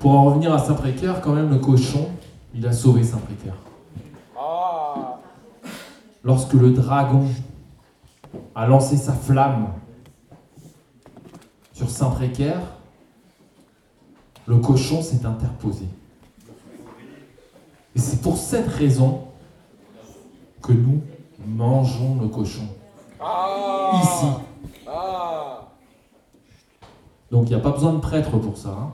Pour en revenir à Saint-Précaire, quand même, le cochon, il a sauvé Saint-Précaire. Lorsque le dragon a lancé sa flamme sur Saint-Précaire, le cochon s'est interposé. Et c'est pour cette raison que nous mangeons le cochon. Ici. Donc il n'y a pas besoin de prêtre pour ça. hein.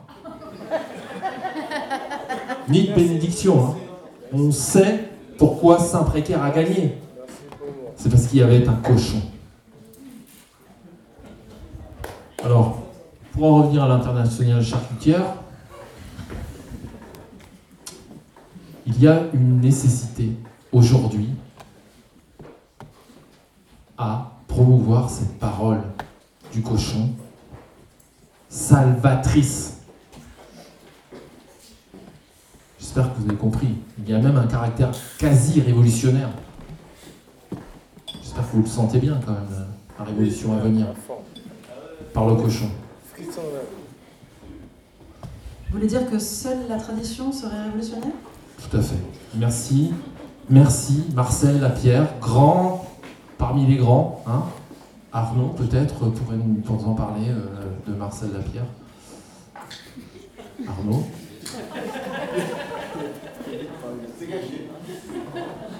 Ni de bénédiction. hein. On sait pourquoi Saint-Précaire a gagné. C'est parce qu'il y avait un cochon. Alors, pour en revenir à l'international charcutière, il y a une nécessité aujourd'hui à promouvoir cette parole du cochon salvatrice. J'espère que vous avez compris. Il y a même un caractère quasi révolutionnaire. J'espère que vous le sentez bien quand même, la- révolution à venir par le cochon. Vous voulez dire que seule la tradition serait révolutionnaire? Tout à fait. Merci. Merci Marcel Lapierre, grand parmi les grands. Hein Arnaud peut-être pourrait nous en parler euh, de Marcel Lapierre. Arnaud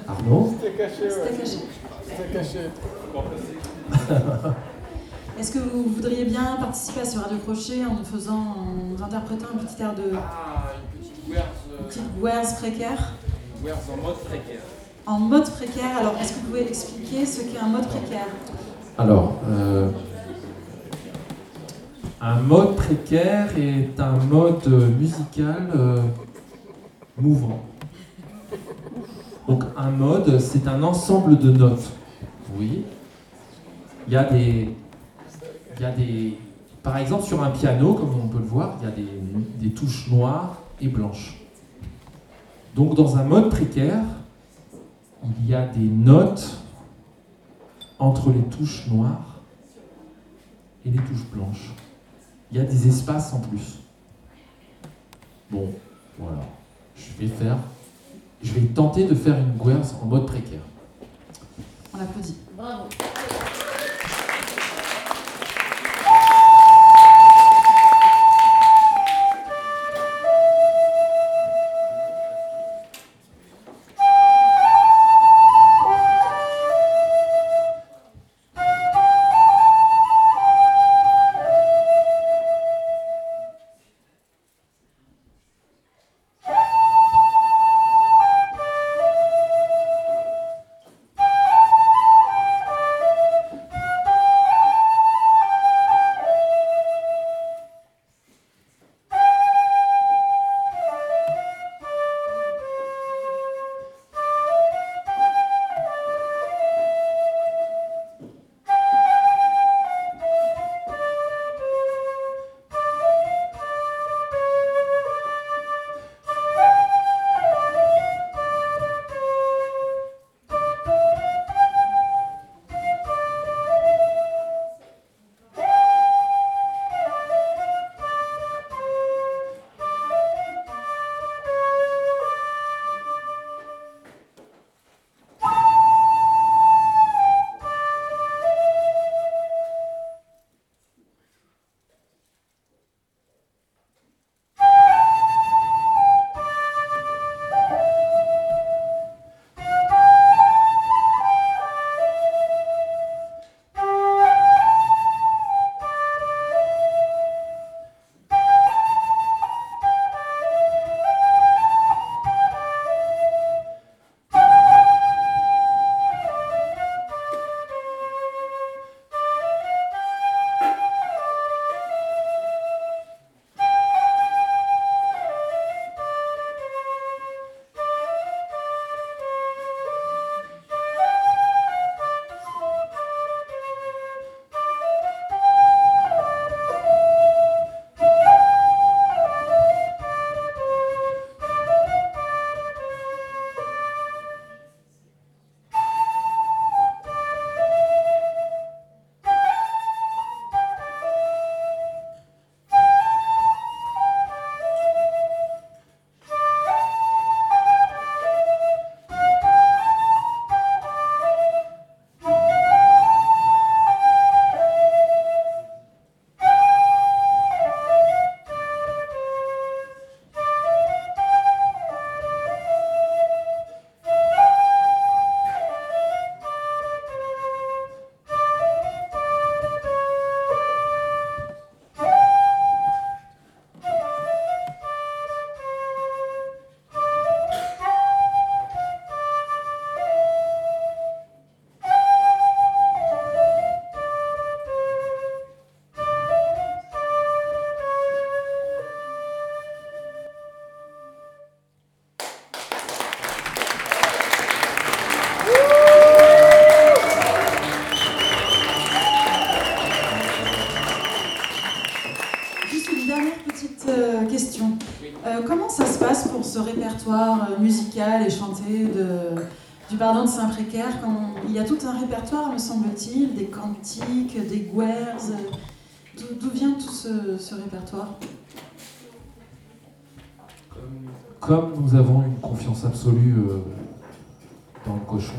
Arnaud C'était caché. C'était caché. Est-ce que vous voudriez bien participer à ce radio crochet en faisant, en interprétant un petit air de Ah, une petite Wears, une petite Wears précaire Wears en mode précaire. En mode précaire, alors est-ce que vous pouvez expliquer ce qu'est un mode précaire? Alors, euh, un mode précaire est un mode musical euh, mouvant. Donc un mode, c'est un ensemble de notes. Oui. Il y a des, il y a des, par exemple sur un piano, comme on peut le voir, il y a des, des touches noires et blanches. Donc dans un mode précaire, il y a des notes entre les touches noires et les touches blanches. Il y a des espaces en plus. Bon, voilà. Je vais faire. Je vais tenter de faire une guerre en mode précaire. On applaudit. Bravo. Ce répertoire euh, musical et chanté du pardon de Saint-Précaire Il y a tout un répertoire, me semble-t-il, des cantiques, des guers. D'où d'où vient tout ce, répertoire? Comme nous avons une confiance absolue euh, dans le cochon,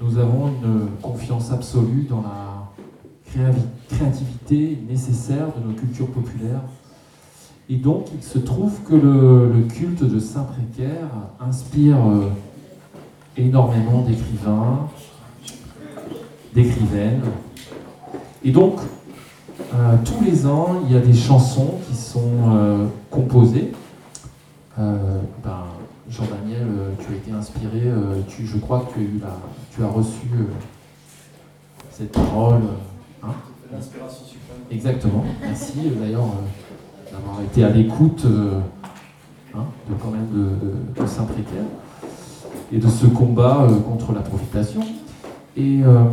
nous avons une confiance absolue dans la créativité nécessaire de nos cultures populaires. Et donc, il se trouve que le, le culte de Saint-Précaire inspire euh, énormément d'écrivains, d'écrivaines. Et donc, euh, tous les ans, il y a des chansons qui sont euh, composées. Ben, Jean-Daniel, tu as été inspiré, tu, je crois que tu as, eu la, tu as reçu cette parole. hein? L'inspiration suprême. Exactement, merci d'ailleurs d'avoir été à l'écoute euh, hein, de, quand même de, Saint-Précaire et de ce combat euh, contre la profitation. Et euh,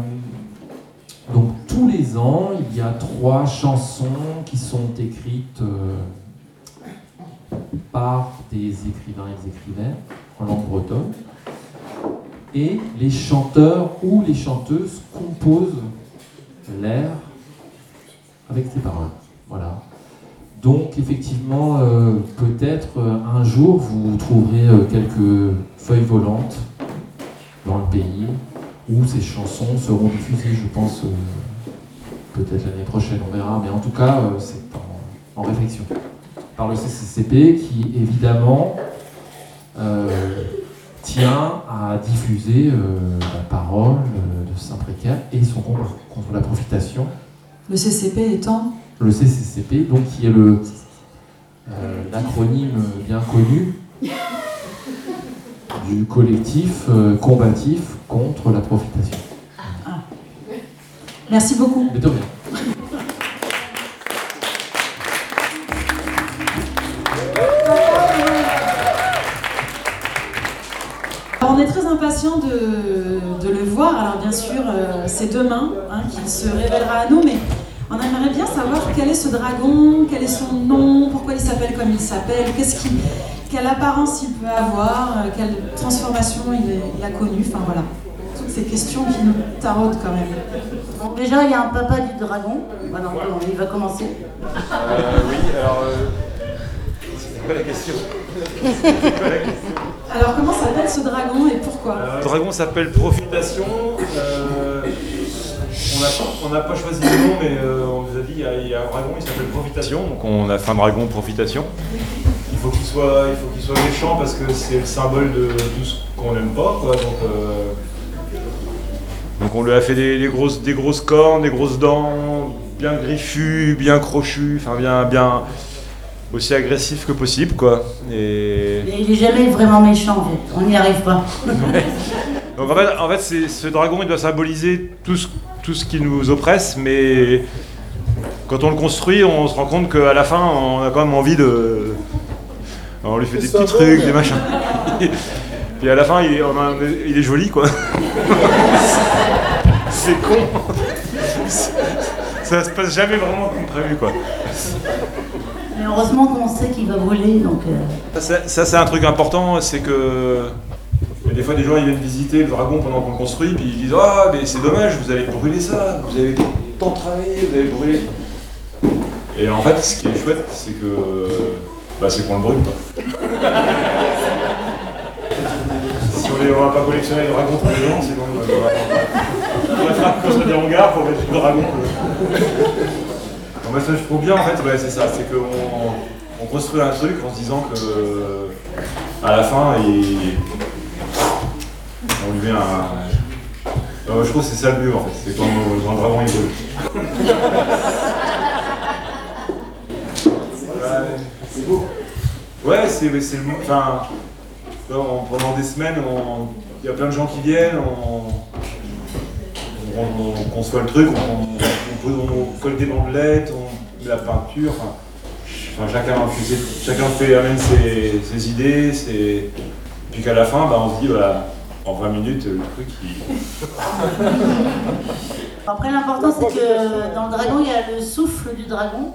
donc tous les ans, il y a trois chansons qui sont écrites par des écrivains et des écrivaines en langue bretonne. Et les chanteurs ou les chanteuses composent l'air avec ces paroles. Voilà. Donc effectivement, euh, peut-être euh, un jour vous trouverez euh, quelques feuilles volantes dans le pays où ces chansons seront diffusées, je pense, peut-être l'année prochaine, on verra, mais en tout cas, c'est en, réflexion par le CCCP qui évidemment tient à diffuser la parole de Saint-Précaire et son combat contre la profitation. Le CCP étant le CCCP, donc qui est le euh, l'acronyme bien connu du collectif euh, combatif contre la profitation. Merci beaucoup. Mais de rien. Alors, on est très impatient de, de le voir. Alors bien sûr, euh, c'est demain hein, qu'il se révélera à nous, mais on aimerait bien savoir quel est ce dragon, quel est son nom, pourquoi il s'appelle comme il s'appelle, qu'est-ce qui, quelle apparence il peut avoir, euh, quelle transformation il, est- il a connue. Enfin voilà, toutes ces questions qui nous taraudent quand même. Bon, déjà, il y a un papa du dragon. Voilà, il va commencer. Euh, oui, alors. euh, C'est quoi la question C'est quoi la question Alors comment s'appelle ce dragon et pourquoi? Le dragon s'appelle Profitation. euh, on n'a pas, choisi le nom, mais euh, on nous a dit il y a, il y a un dragon, il s'appelle Profitation. Donc on a fait un dragon Profitation. Il faut qu'il soit, il faut qu'il soit méchant parce que c'est le symbole de tout ce qu'on n'aime pas. Quoi, donc, euh, donc on lui a fait des, des grosses, des grosses cornes, des grosses dents, bien griffues, bien crochues, enfin bien, bien aussi agressif que possible. Quoi. Et... Il est jamais vraiment méchant, en fait. On n'y arrive pas. Donc en fait, en fait c'est- ce dragon, il doit symboliser tout ce, tout ce qui nous oppresse, mais quand on le construit, on se rend compte qu'à la fin, on a quand même envie de... On lui fait des petits trucs, des machins. Puis à la fin, il est, on a- il est joli, quoi. c'est con. Ça se passe jamais vraiment comme prévu, quoi. Mais heureusement qu'on sait qu'il va voler, donc. euh, Ça, ça, c'est un truc important, c'est que des fois des gens ils viennent visiter le dragon pendant qu'on le construit, puis ils disent Ah, mais c'est dommage, vous allez brûler ça, vous avez tant travaillé, vous allez brûler. Et en fait, ce qui est chouette, c'est que bah, c'est qu'on le brûle. Si on ne va pas collectionner les dragons pour les gens, sinon on va, on va faire construire des hangars pour mettre du dragon. Non, mais ça, je trouve bien en fait, ouais, c'est ça, c'est qu'on on construit un truc en se disant que à la fin, il, on un. Je trouve que c'est ça le mieux en fait, c'est quand il brûle. Ouais, c'est beau. Ouais, c'est le. Enfin, on- pendant des semaines, on- il y a plein de gens qui viennent, on, on, on conçoit le truc, on, on, on colle des bandelettes, on met la peinture. Enfin, chacun, chacun fait, amène ses, ses idées, ses... puis qu'à la fin, bah, on se dit, bah, en 20 minutes, le truc, il... Après, l'important, c'est que dans le dragon, il y a le souffle du dragon.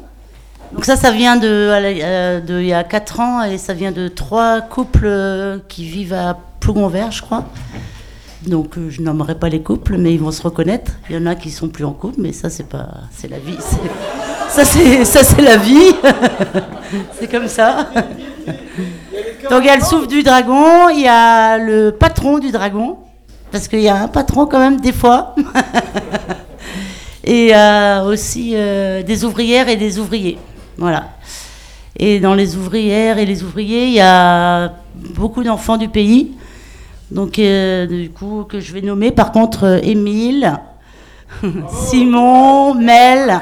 Donc ça, ça vient de, euh, de il y a 4 ans et ça vient de trois couples euh, qui vivent à Plougonvert, je crois. Donc euh, je nommerai pas les couples, mais ils vont se reconnaître. Il y en a qui sont plus en couple, mais ça c'est pas, c'est la vie. c'est- Ça c'est, ça c'est la vie. c'est comme ça. Donc il y a le souffle du dragon, il y a le patron du dragon, parce qu'il y a un patron quand même des fois. et il y a aussi euh, des ouvrières et des ouvriers. Voilà. Et dans les ouvrières et les ouvriers, il y a beaucoup d'enfants du pays. Donc, euh, du coup, que je vais nommer par contre euh, Émile, Simon, Mel.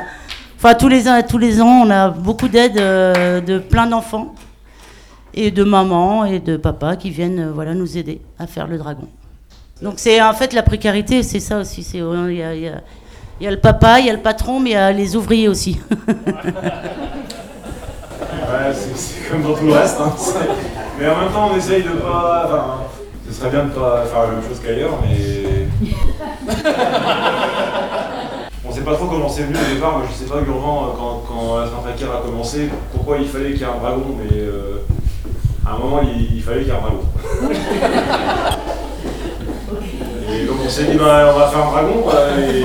Enfin, tous les, ans- tous les ans, on a beaucoup d'aide de plein d'enfants et de mamans et de papas qui viennent euh, voilà, nous aider à faire le dragon. Donc, c'est en fait la précarité, c'est ça aussi. c'est- euh, Il y, a, y y le papa, il y a le patron, mais il y a les ouvriers aussi. Ouais, c'est- comme dans tout le reste. hein. Mais en même temps, on essaye de pas. Enfin, ce serait bien de pas faire la même chose qu'ailleurs, mais. on sait pas trop comment c'est venu au départ. Moi, je sais pas, Gurvan, quand, quand la Saint-Fakir a commencé, pourquoi il fallait qu'il y ait un dragon, mais euh, à un moment, il, il fallait qu'il y ait un dragon. Et donc, on s'est dit, bah, on va faire un dragon, et.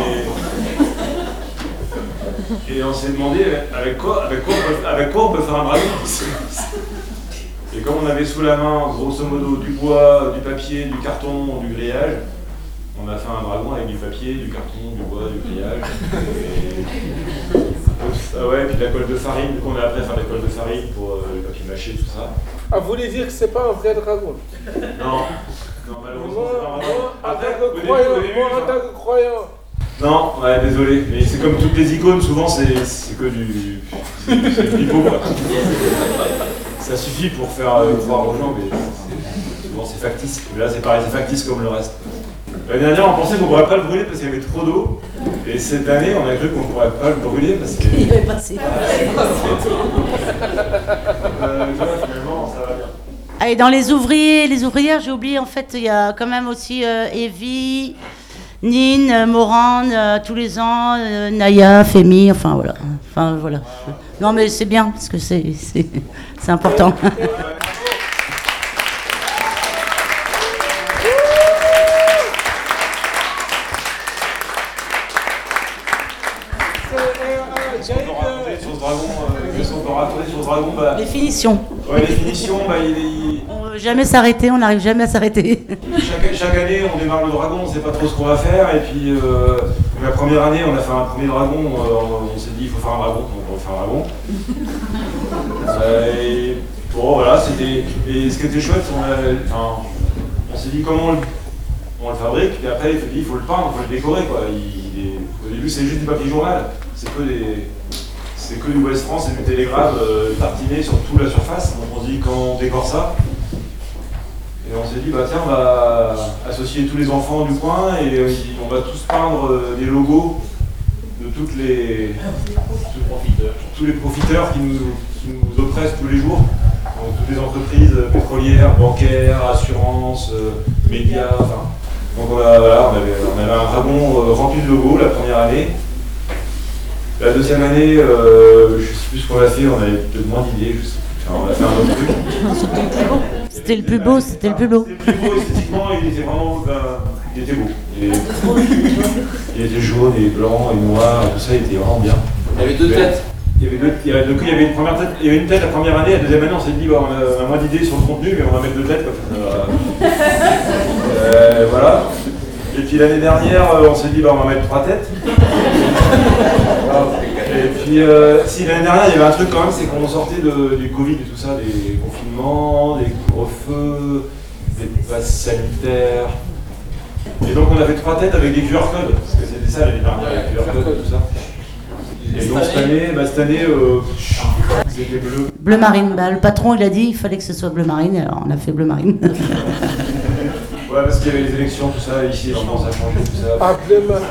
Et on s'est demandé avec quoi, avec, quoi on peut, avec quoi on peut faire un dragon Et comme on avait sous la main, grosso modo, du bois, du papier, du carton, du grillage, on a fait un dragon avec du papier, du carton, du bois, du grillage. Et... Ah ouais, puis de la colle de farine, donc on a appris à faire de la colle de farine pour euh, le papier mâché, tout ça. Ah, vous voulez dire que c'est pas un vrai dragon Non, non malheureusement, c'est pas un Moi, dragon. Après, au début- croyant, au début, moi, en enfin, tant que croyant, Non, ouais, désolé, mais c'est comme toutes les icônes, souvent c'est c'est que du. C'est du pipeau, quoi. Ça suffit pour faire euh, croire aux gens, mais c'est- souvent c'est factice. Mais là c'est pareil, c'est factice comme le reste. L'année dernière, on pensait qu'on pourrait pas le brûler parce qu'il y avait trop d'eau. Et cette année, on a cru qu'on pourrait pas le brûler parce que. Il est passé. Euh, tu vois, finalement, ça va bien. Ah, et dans les ouvriers, les ouvrières, j'ai oublié, en fait, il y a quand même aussi euh, Evie, Nine, euh, Morane, euh, tous les ans, Naya, Femi, enfin voilà. Enfin voilà. Non mais c'est bien, parce que c'est important. bah, Les finitions. Ouais, les finitions, bah, il est. il- On veut jamais s'arrêter, on n'arrive jamais à s'arrêter. Chaque, chaque année, on démarre le dragon, on ne sait pas trop ce qu'on va faire. Et puis, euh, la première année, on a fait un premier dragon. euh, on s'est dit, il faut faire un dragon, donc on va faire un dragon. Euh, et bon, voilà, c'était. Et ce qui était chouette, on, enfin, on s'est dit comment on le, on le fabrique. Puis après, il faut, il faut le peindre, il faut le décorer. Quoi. Il au début, c'est juste du papier journal. C'est que des. C'est que du West France et du Télégramme euh, tartiné sur toute la surface. Donc on se dit, quand on décore ça, et on s'est dit, bah tiens, on va associer tous les enfants du coin et euh, on va tous peindre euh, des logos de toutes les, tous les profiteurs qui nous, qui nous oppressent tous les jours. Donc toutes les entreprises pétrolières, bancaires, assurances, médias, enfin. Donc on, a- voilà, on, avait, on avait un dragon euh, rempli de logos la première année. La deuxième année, euh, je sais plus ce qu'on a fait, on avait peut-être moins d'idées, je sais plus. Enfin, on a fait un autre truc. C'était le plus beau, c'était le plus beau. C'était le plus beau esthétiquement, il était vraiment. ben, il était beau. Il, il était jaune et blanc et noir, tout ça, il était vraiment bien. Il y avait deux têtes. Il y avait deux, il y avait, du coup, il y avait une première tête, il y avait une tête la première année, la deuxième année, on s'est dit, bah, on, a, on a moins d'idées sur le contenu, mais on va mettre deux têtes. Quoi. Va. Euh, voilà. Et puis l'année dernière, euh, on s'est dit, bah, on va mettre trois têtes. Et puis, euh, si l'année dernière, il y avait un truc quand même, c'est qu'on sortait de- du Covid et tout ça, des confinements, des couvre-feux, des passes sanitaires. Et donc, on avait trois têtes avec des QR codes, parce que c'était ça l'année dernière, les QR codes et tout ça. Et donc, cette année, bah, cette année euh, c'était bleu. Bleu marine. Bah, le patron, il a dit il fallait que ce soit bleu marine, alors on a fait bleu marine. Ouais, parce qu'il y avait les élections, tout ça, ici, maintenant, ça a changé, tout ça. Ah, bleu marine.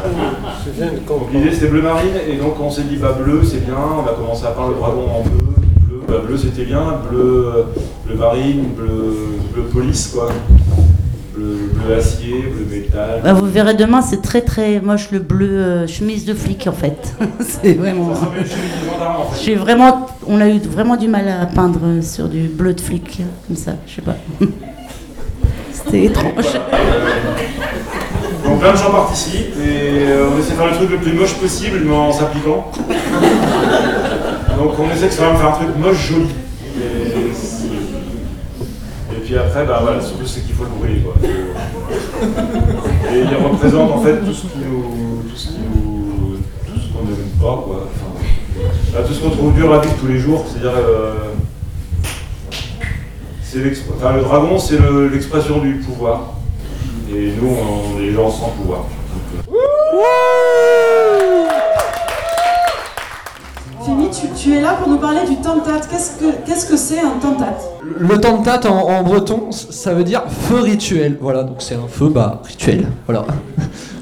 Je viens de Donc comprendre. l'idée c'était bleu marine et donc on s'est dit bah bleu c'est bien, on a commencé à peindre le dragon en bleu, bleu, bah, bleu c'était bien, bleu, bleu marine, bleu, bleu police quoi, bleu, bleu acier, bleu métal. Bah, vous verrez demain, c'est très très moche le bleu euh, chemise de flic en fait. c'est vraiment. Ça ressemble à une chemise de gendarme en fait. J'ai vraiment, on a eu vraiment du mal à peindre sur du bleu de flic comme ça, je sais pas. C'était étrange. Donc plein de gens participent et euh, on essaie de faire le truc le plus moche possible mais en s'appliquant. Donc on essaie de faire un truc moche joli. Et, puis après, bah voilà, surtout c'est qu'il faut le brûler quoi. Et il représente en fait tout ce qui nous. tout ce qui nous. tout ce qu'on n'aime pas quoi. Bah, tout ce qu'on trouve dur à de tous les jours, c'est-à-dire. euh, enfin, le dragon, c'est le- l'expression du pouvoir. Et nous, on est gens sans pouvoir. Donc, euh, tu, tu es là pour nous parler du tentat. Qu'est-ce que c'est un tentat Le tentat en, en breton, ça veut dire feu rituel. Voilà, donc c'est un feu bah, rituel. Voilà.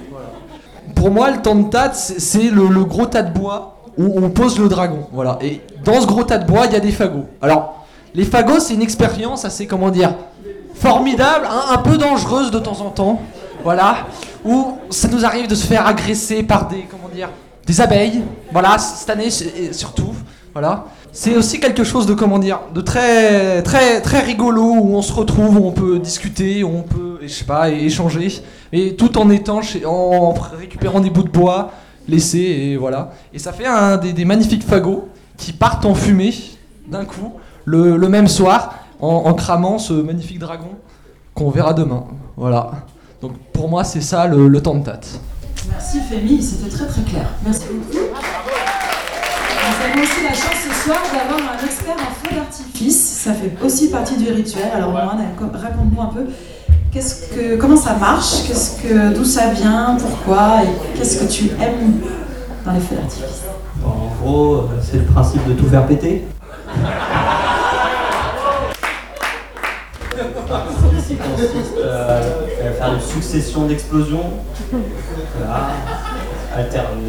Pour moi, le tentat, c'est c'est le, le gros tas de bois où on pose le dragon. Voilà. Et dans ce gros tas de bois, il y a des fagots. Alors, les fagots, c'est une expérience assez, comment dire, formidable, hein, un peu dangereuse de temps en temps. Voilà. Où ça nous arrive de se faire agresser par des, comment dire, des abeilles. Voilà, cette année surtout. Voilà. C'est aussi quelque chose de comment dire, de très très très rigolo où on se retrouve, où on peut discuter, où on peut, je sais pas, échanger, et tout en étant chez, en récupérant des bouts de bois laissés et voilà. Et ça fait un des magnifiques fagots qui partent en fumée d'un coup le, le même soir en, en cramant ce magnifique dragon qu'on verra demain. Voilà. Donc pour moi c'est ça le, le tentat. Merci Fémi, c'était très très clair. Merci beaucoup. Nous avons aussi la chance ce soir d'avoir un expert en feu d'artifice. Ça fait aussi partie du rituel. Alors Moine, raconte-nous un peu. Qu'est-ce que, comment ça marche? Qu'est-ce que, d'où ça vient? Pourquoi? Et qu'est-ce que tu aimes dans les feux d'artifice? En gros, euh, c'est le principe de tout faire péter. Celui-ci consiste euh, à faire une succession d'explosions. Voilà, alternées.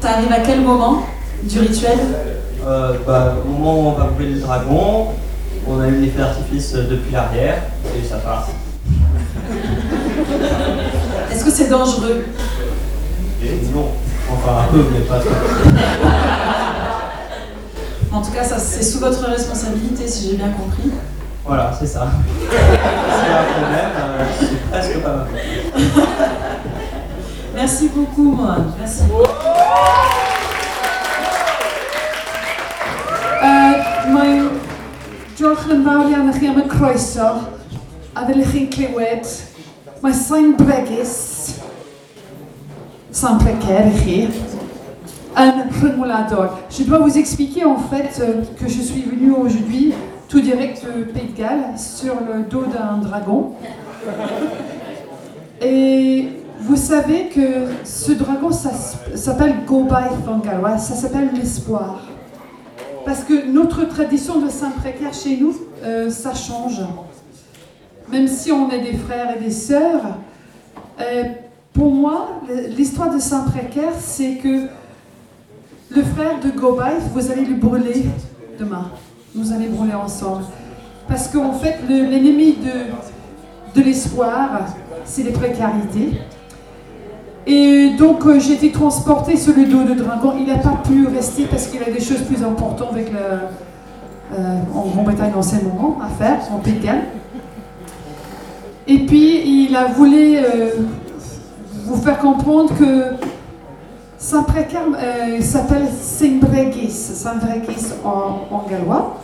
Ça arrive à quel moment du rituel Euh, bah, au moment où on va brûler le dragon, on allume les feux d'artifice depuis l'arrière et ça part. Est-ce que c'est dangereux Et non, enfin un peu, mais pas trop. En tout cas, ça, c'est sous votre responsabilité, si j'ai bien compris. Voilà, c'est ça. C'est un problème, euh, c'est presque pas mal. Merci beaucoup, Moine. Merci. Uh, Mae'n diolch yn fawr iawn i chi am y croeso a chi'n clywed mae sain bregus sain i chi yn rhyngwladol. Je dois vous expliquer en fait euh, que je suis venue aujourd'hui tout direct de Pays de Galles sur le dos d'un dragon. Et vous savez que ce dragon ça s'appelle Gobaith en gallois, ça s'appelle l'espoir. Parce que notre tradition de Saint Précaire chez nous, euh, ça change. Même si on est des frères et des sœurs, euh, pour moi, l'histoire de Saint Précaire, c'est que le frère de Gobaith, vous allez le brûler demain. Vous allez brûler ensemble. Parce qu'en fait, le- l'ennemi de, de l'espoir, c'est les précarités. Et donc euh, j'ai été transportée sur le dos de dragon. Il n'a pas pu rester parce qu'il a des choses plus importantes avec euh, en Grande-Bretagne en ce moment à faire, en Galles. Et puis il a voulu euh, vous faire comprendre que Saint Précaire euh, s'appelle Simbregis, Simbregis en, en gallois.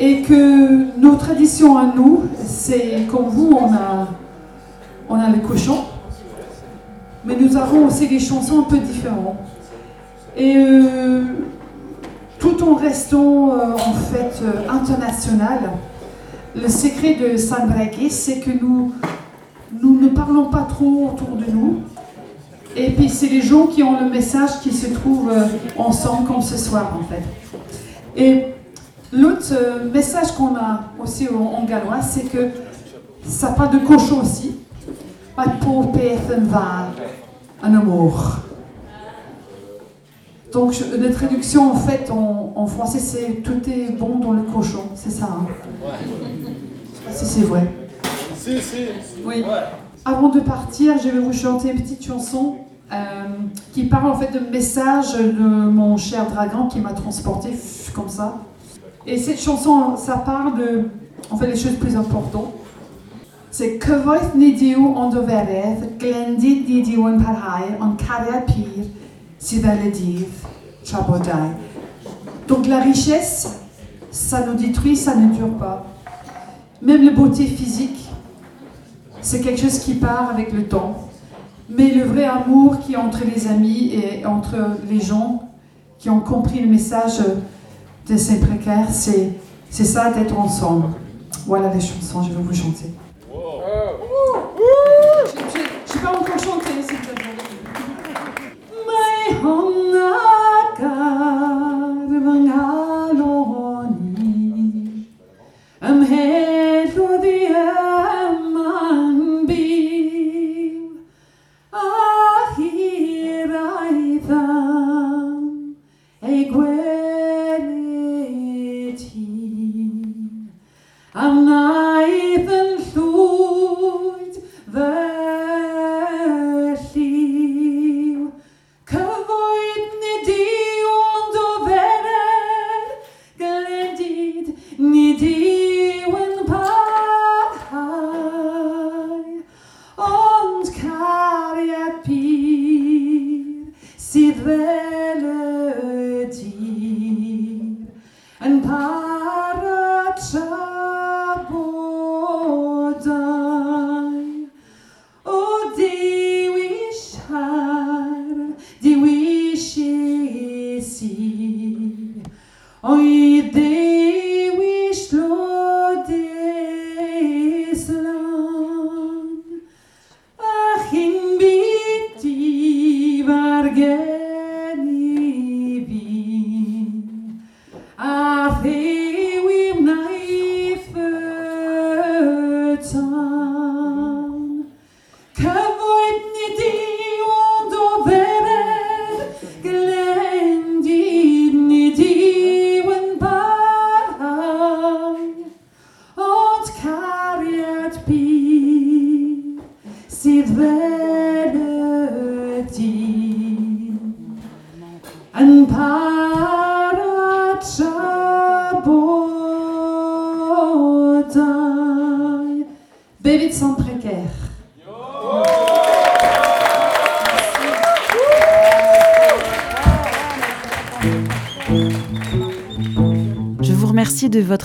Et que nos traditions à nous, c'est comme vous, on a, on a. Mais nous avons aussi des chansons un peu différentes. Et euh, tout en restant euh, en fait euh, international, le secret de San Breguet, c'est que nous, nous ne parlons pas trop autour de nous. Et puis c'est les gens qui ont le message qui se trouvent euh, ensemble comme ce soir en fait. Et l'autre euh, message qu'on a aussi en, gallois, c'est que ça parle de cochon aussi. Mae pob beth yn dda yn y moch. Donc la traduction en fait en, en français c'est tout est bon dans le cochon, c'est ça. hein Je sais pas si c'est vrai. Si, si. Oui. Avant de partir, je vais vous chanter une petite chanson euh, qui parle en fait de message de mon cher dragon qui m'a transporté comme ça. Et cette chanson, ça parle de, en fait, les choses plus importantes. C'est Cyfoeth nid yw ond o feredd, nid yw yn parhau, ond cariad pur sydd fel y. Donc la richesse, ça nous détruit, ça ne dure pas. Même la beauté physique, c'est quelque chose qui part avec le temps. Mais le vrai amour qui est entre les amis et entre les gens qui ont compris le message de ces précaires, c'est, c'est ça d'être ensemble. Voilà les chansons, je vais vous chanter. Je ne pas encore chanter, te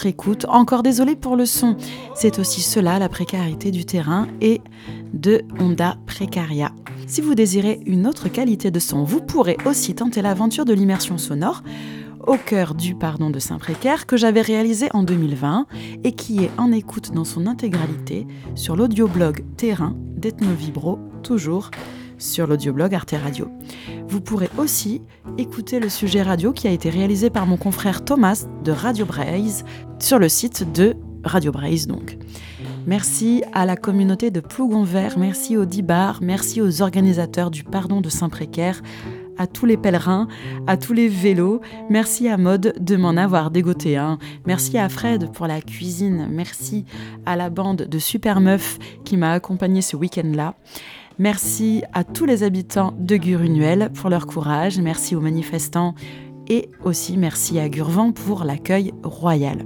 écoute. Encore désolé pour le son. C'est aussi cela, la précarité du terrain et de Honda Precaria. Si vous désirez une autre qualité de son, vous pourrez aussi tenter l'aventure de l'immersion sonore au cœur du pardon de Saint-Précaire que j'avais réalisé en 2020 et qui est en écoute dans son intégralité sur l'audioblog Terrain d'Ethnovibro, toujours sur l'audioblog Arte Radio. Vous pourrez aussi écouter le sujet radio qui a été réalisé par mon confrère Thomas de Radio Braise sur le site de Radio Braise donc. Merci à la communauté de Plougonvert, merci aux Dibar, merci aux organisateurs du Pardon de Saint-Précaire, à tous les pèlerins, à tous les vélos. Merci à Mode de m'en avoir dégoté un. Merci à Fred pour la cuisine. Merci à la bande de Super Meufs qui m'a accompagné ce week-end-là. Merci à tous les habitants de Gurunuel pour leur courage. Merci aux manifestants et aussi merci à Gurvan pour l'accueil royal.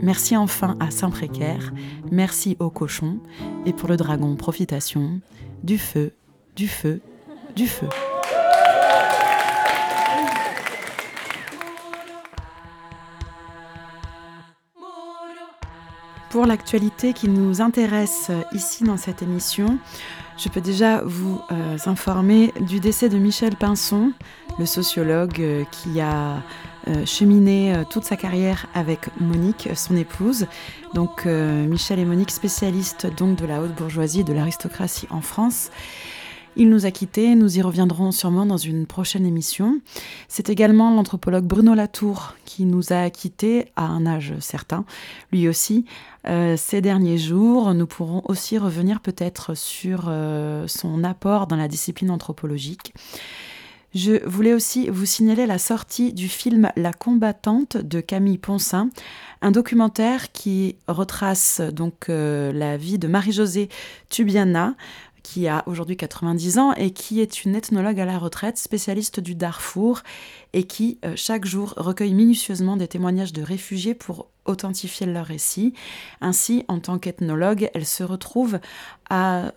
Merci enfin à Saint-Précaire, merci aux cochons et pour le dragon Profitation, du feu, du feu, du feu. Pour l'actualité qui nous intéresse ici dans cette émission, je peux déjà vous euh, informer du décès de Michel Pinson, le sociologue euh, qui a euh, cheminé toute sa carrière avec Monique, son épouse. Donc Michel et Monique, spécialistes donc de la haute bourgeoisie et de l'aristocratie en France. Il nous a quittés, nous y reviendrons sûrement dans une prochaine émission. C'est également l'anthropologue Bruno Latour qui nous a quittés à un âge certain, lui aussi. Euh, ces derniers jours, nous pourrons aussi revenir peut-être sur euh, son apport dans la discipline anthropologique. Je voulais aussi vous signaler la sortie du film La combattante de Camille Ponsin, un documentaire qui retrace donc euh, la vie de Marie-Josée Tubiana, qui a aujourd'hui 90 ans et qui est une ethnologue à la retraite, spécialiste du Darfour, et qui euh, chaque jour recueille minutieusement des témoignages de réfugiés pour authentifier leur récit. Ainsi, en tant qu'ethnologue, elle se retrouve à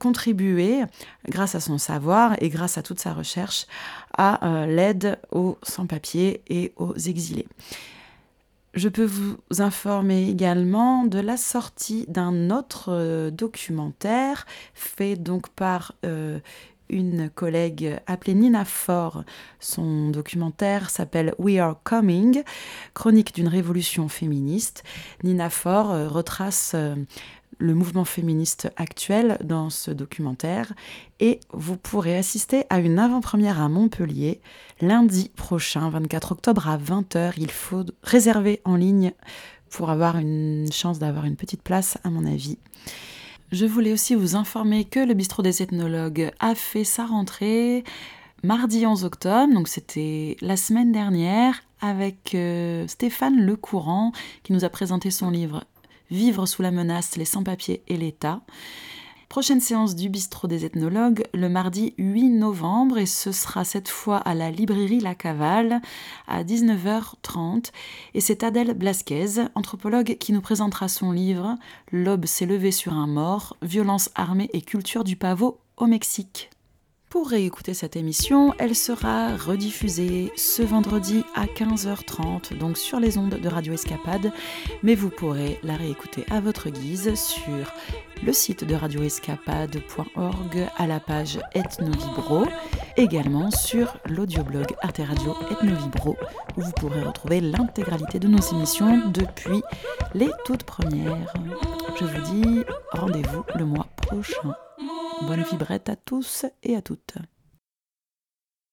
contribuer, grâce à son savoir et grâce à toute sa recherche, à euh, l'aide aux sans-papiers et aux exilés. Je peux vous informer également de la sortie d'un autre euh, documentaire fait donc par euh, une collègue appelée Nina Faure. Son documentaire s'appelle We Are Coming, chronique d'une révolution féministe. Nina Faure retrace le mouvement féministe actuel dans ce documentaire et vous pourrez assister à une avant-première à Montpellier lundi prochain, 24 octobre à 20h. Il faut réserver en ligne pour avoir une chance d'avoir une petite place à mon avis. Je voulais aussi vous informer que le bistrot des ethnologues a fait sa rentrée mardi 11 octobre, donc c'était la semaine dernière, avec euh, Stéphane Lecourant qui nous a présenté son livre Vivre sous la menace, les sans-papiers et l'État. Prochaine séance du bistrot des ethnologues le mardi 8 novembre et ce sera cette fois à la librairie La Cavale à 19h30 et c'est Adèle Blasquez, anthropologue, qui nous présentera son livre L'aube s'est levée sur un mort, violence armée et culture du pavot au Mexique. Pour réécouter cette émission, elle sera rediffusée ce vendredi à 15h30, donc sur les ondes de Radio Escapade, mais vous pourrez la réécouter à votre guise sur le site de radioescapade.org à la page Ethnovibro, également sur l'audioblog Arte Radio Ethnovibro, où vous pourrez retrouver l'intégralité de nos émissions depuis les toutes premières. Je vous dis rendez-vous le mois prochain. Bonne vibrette à tous et à toutes.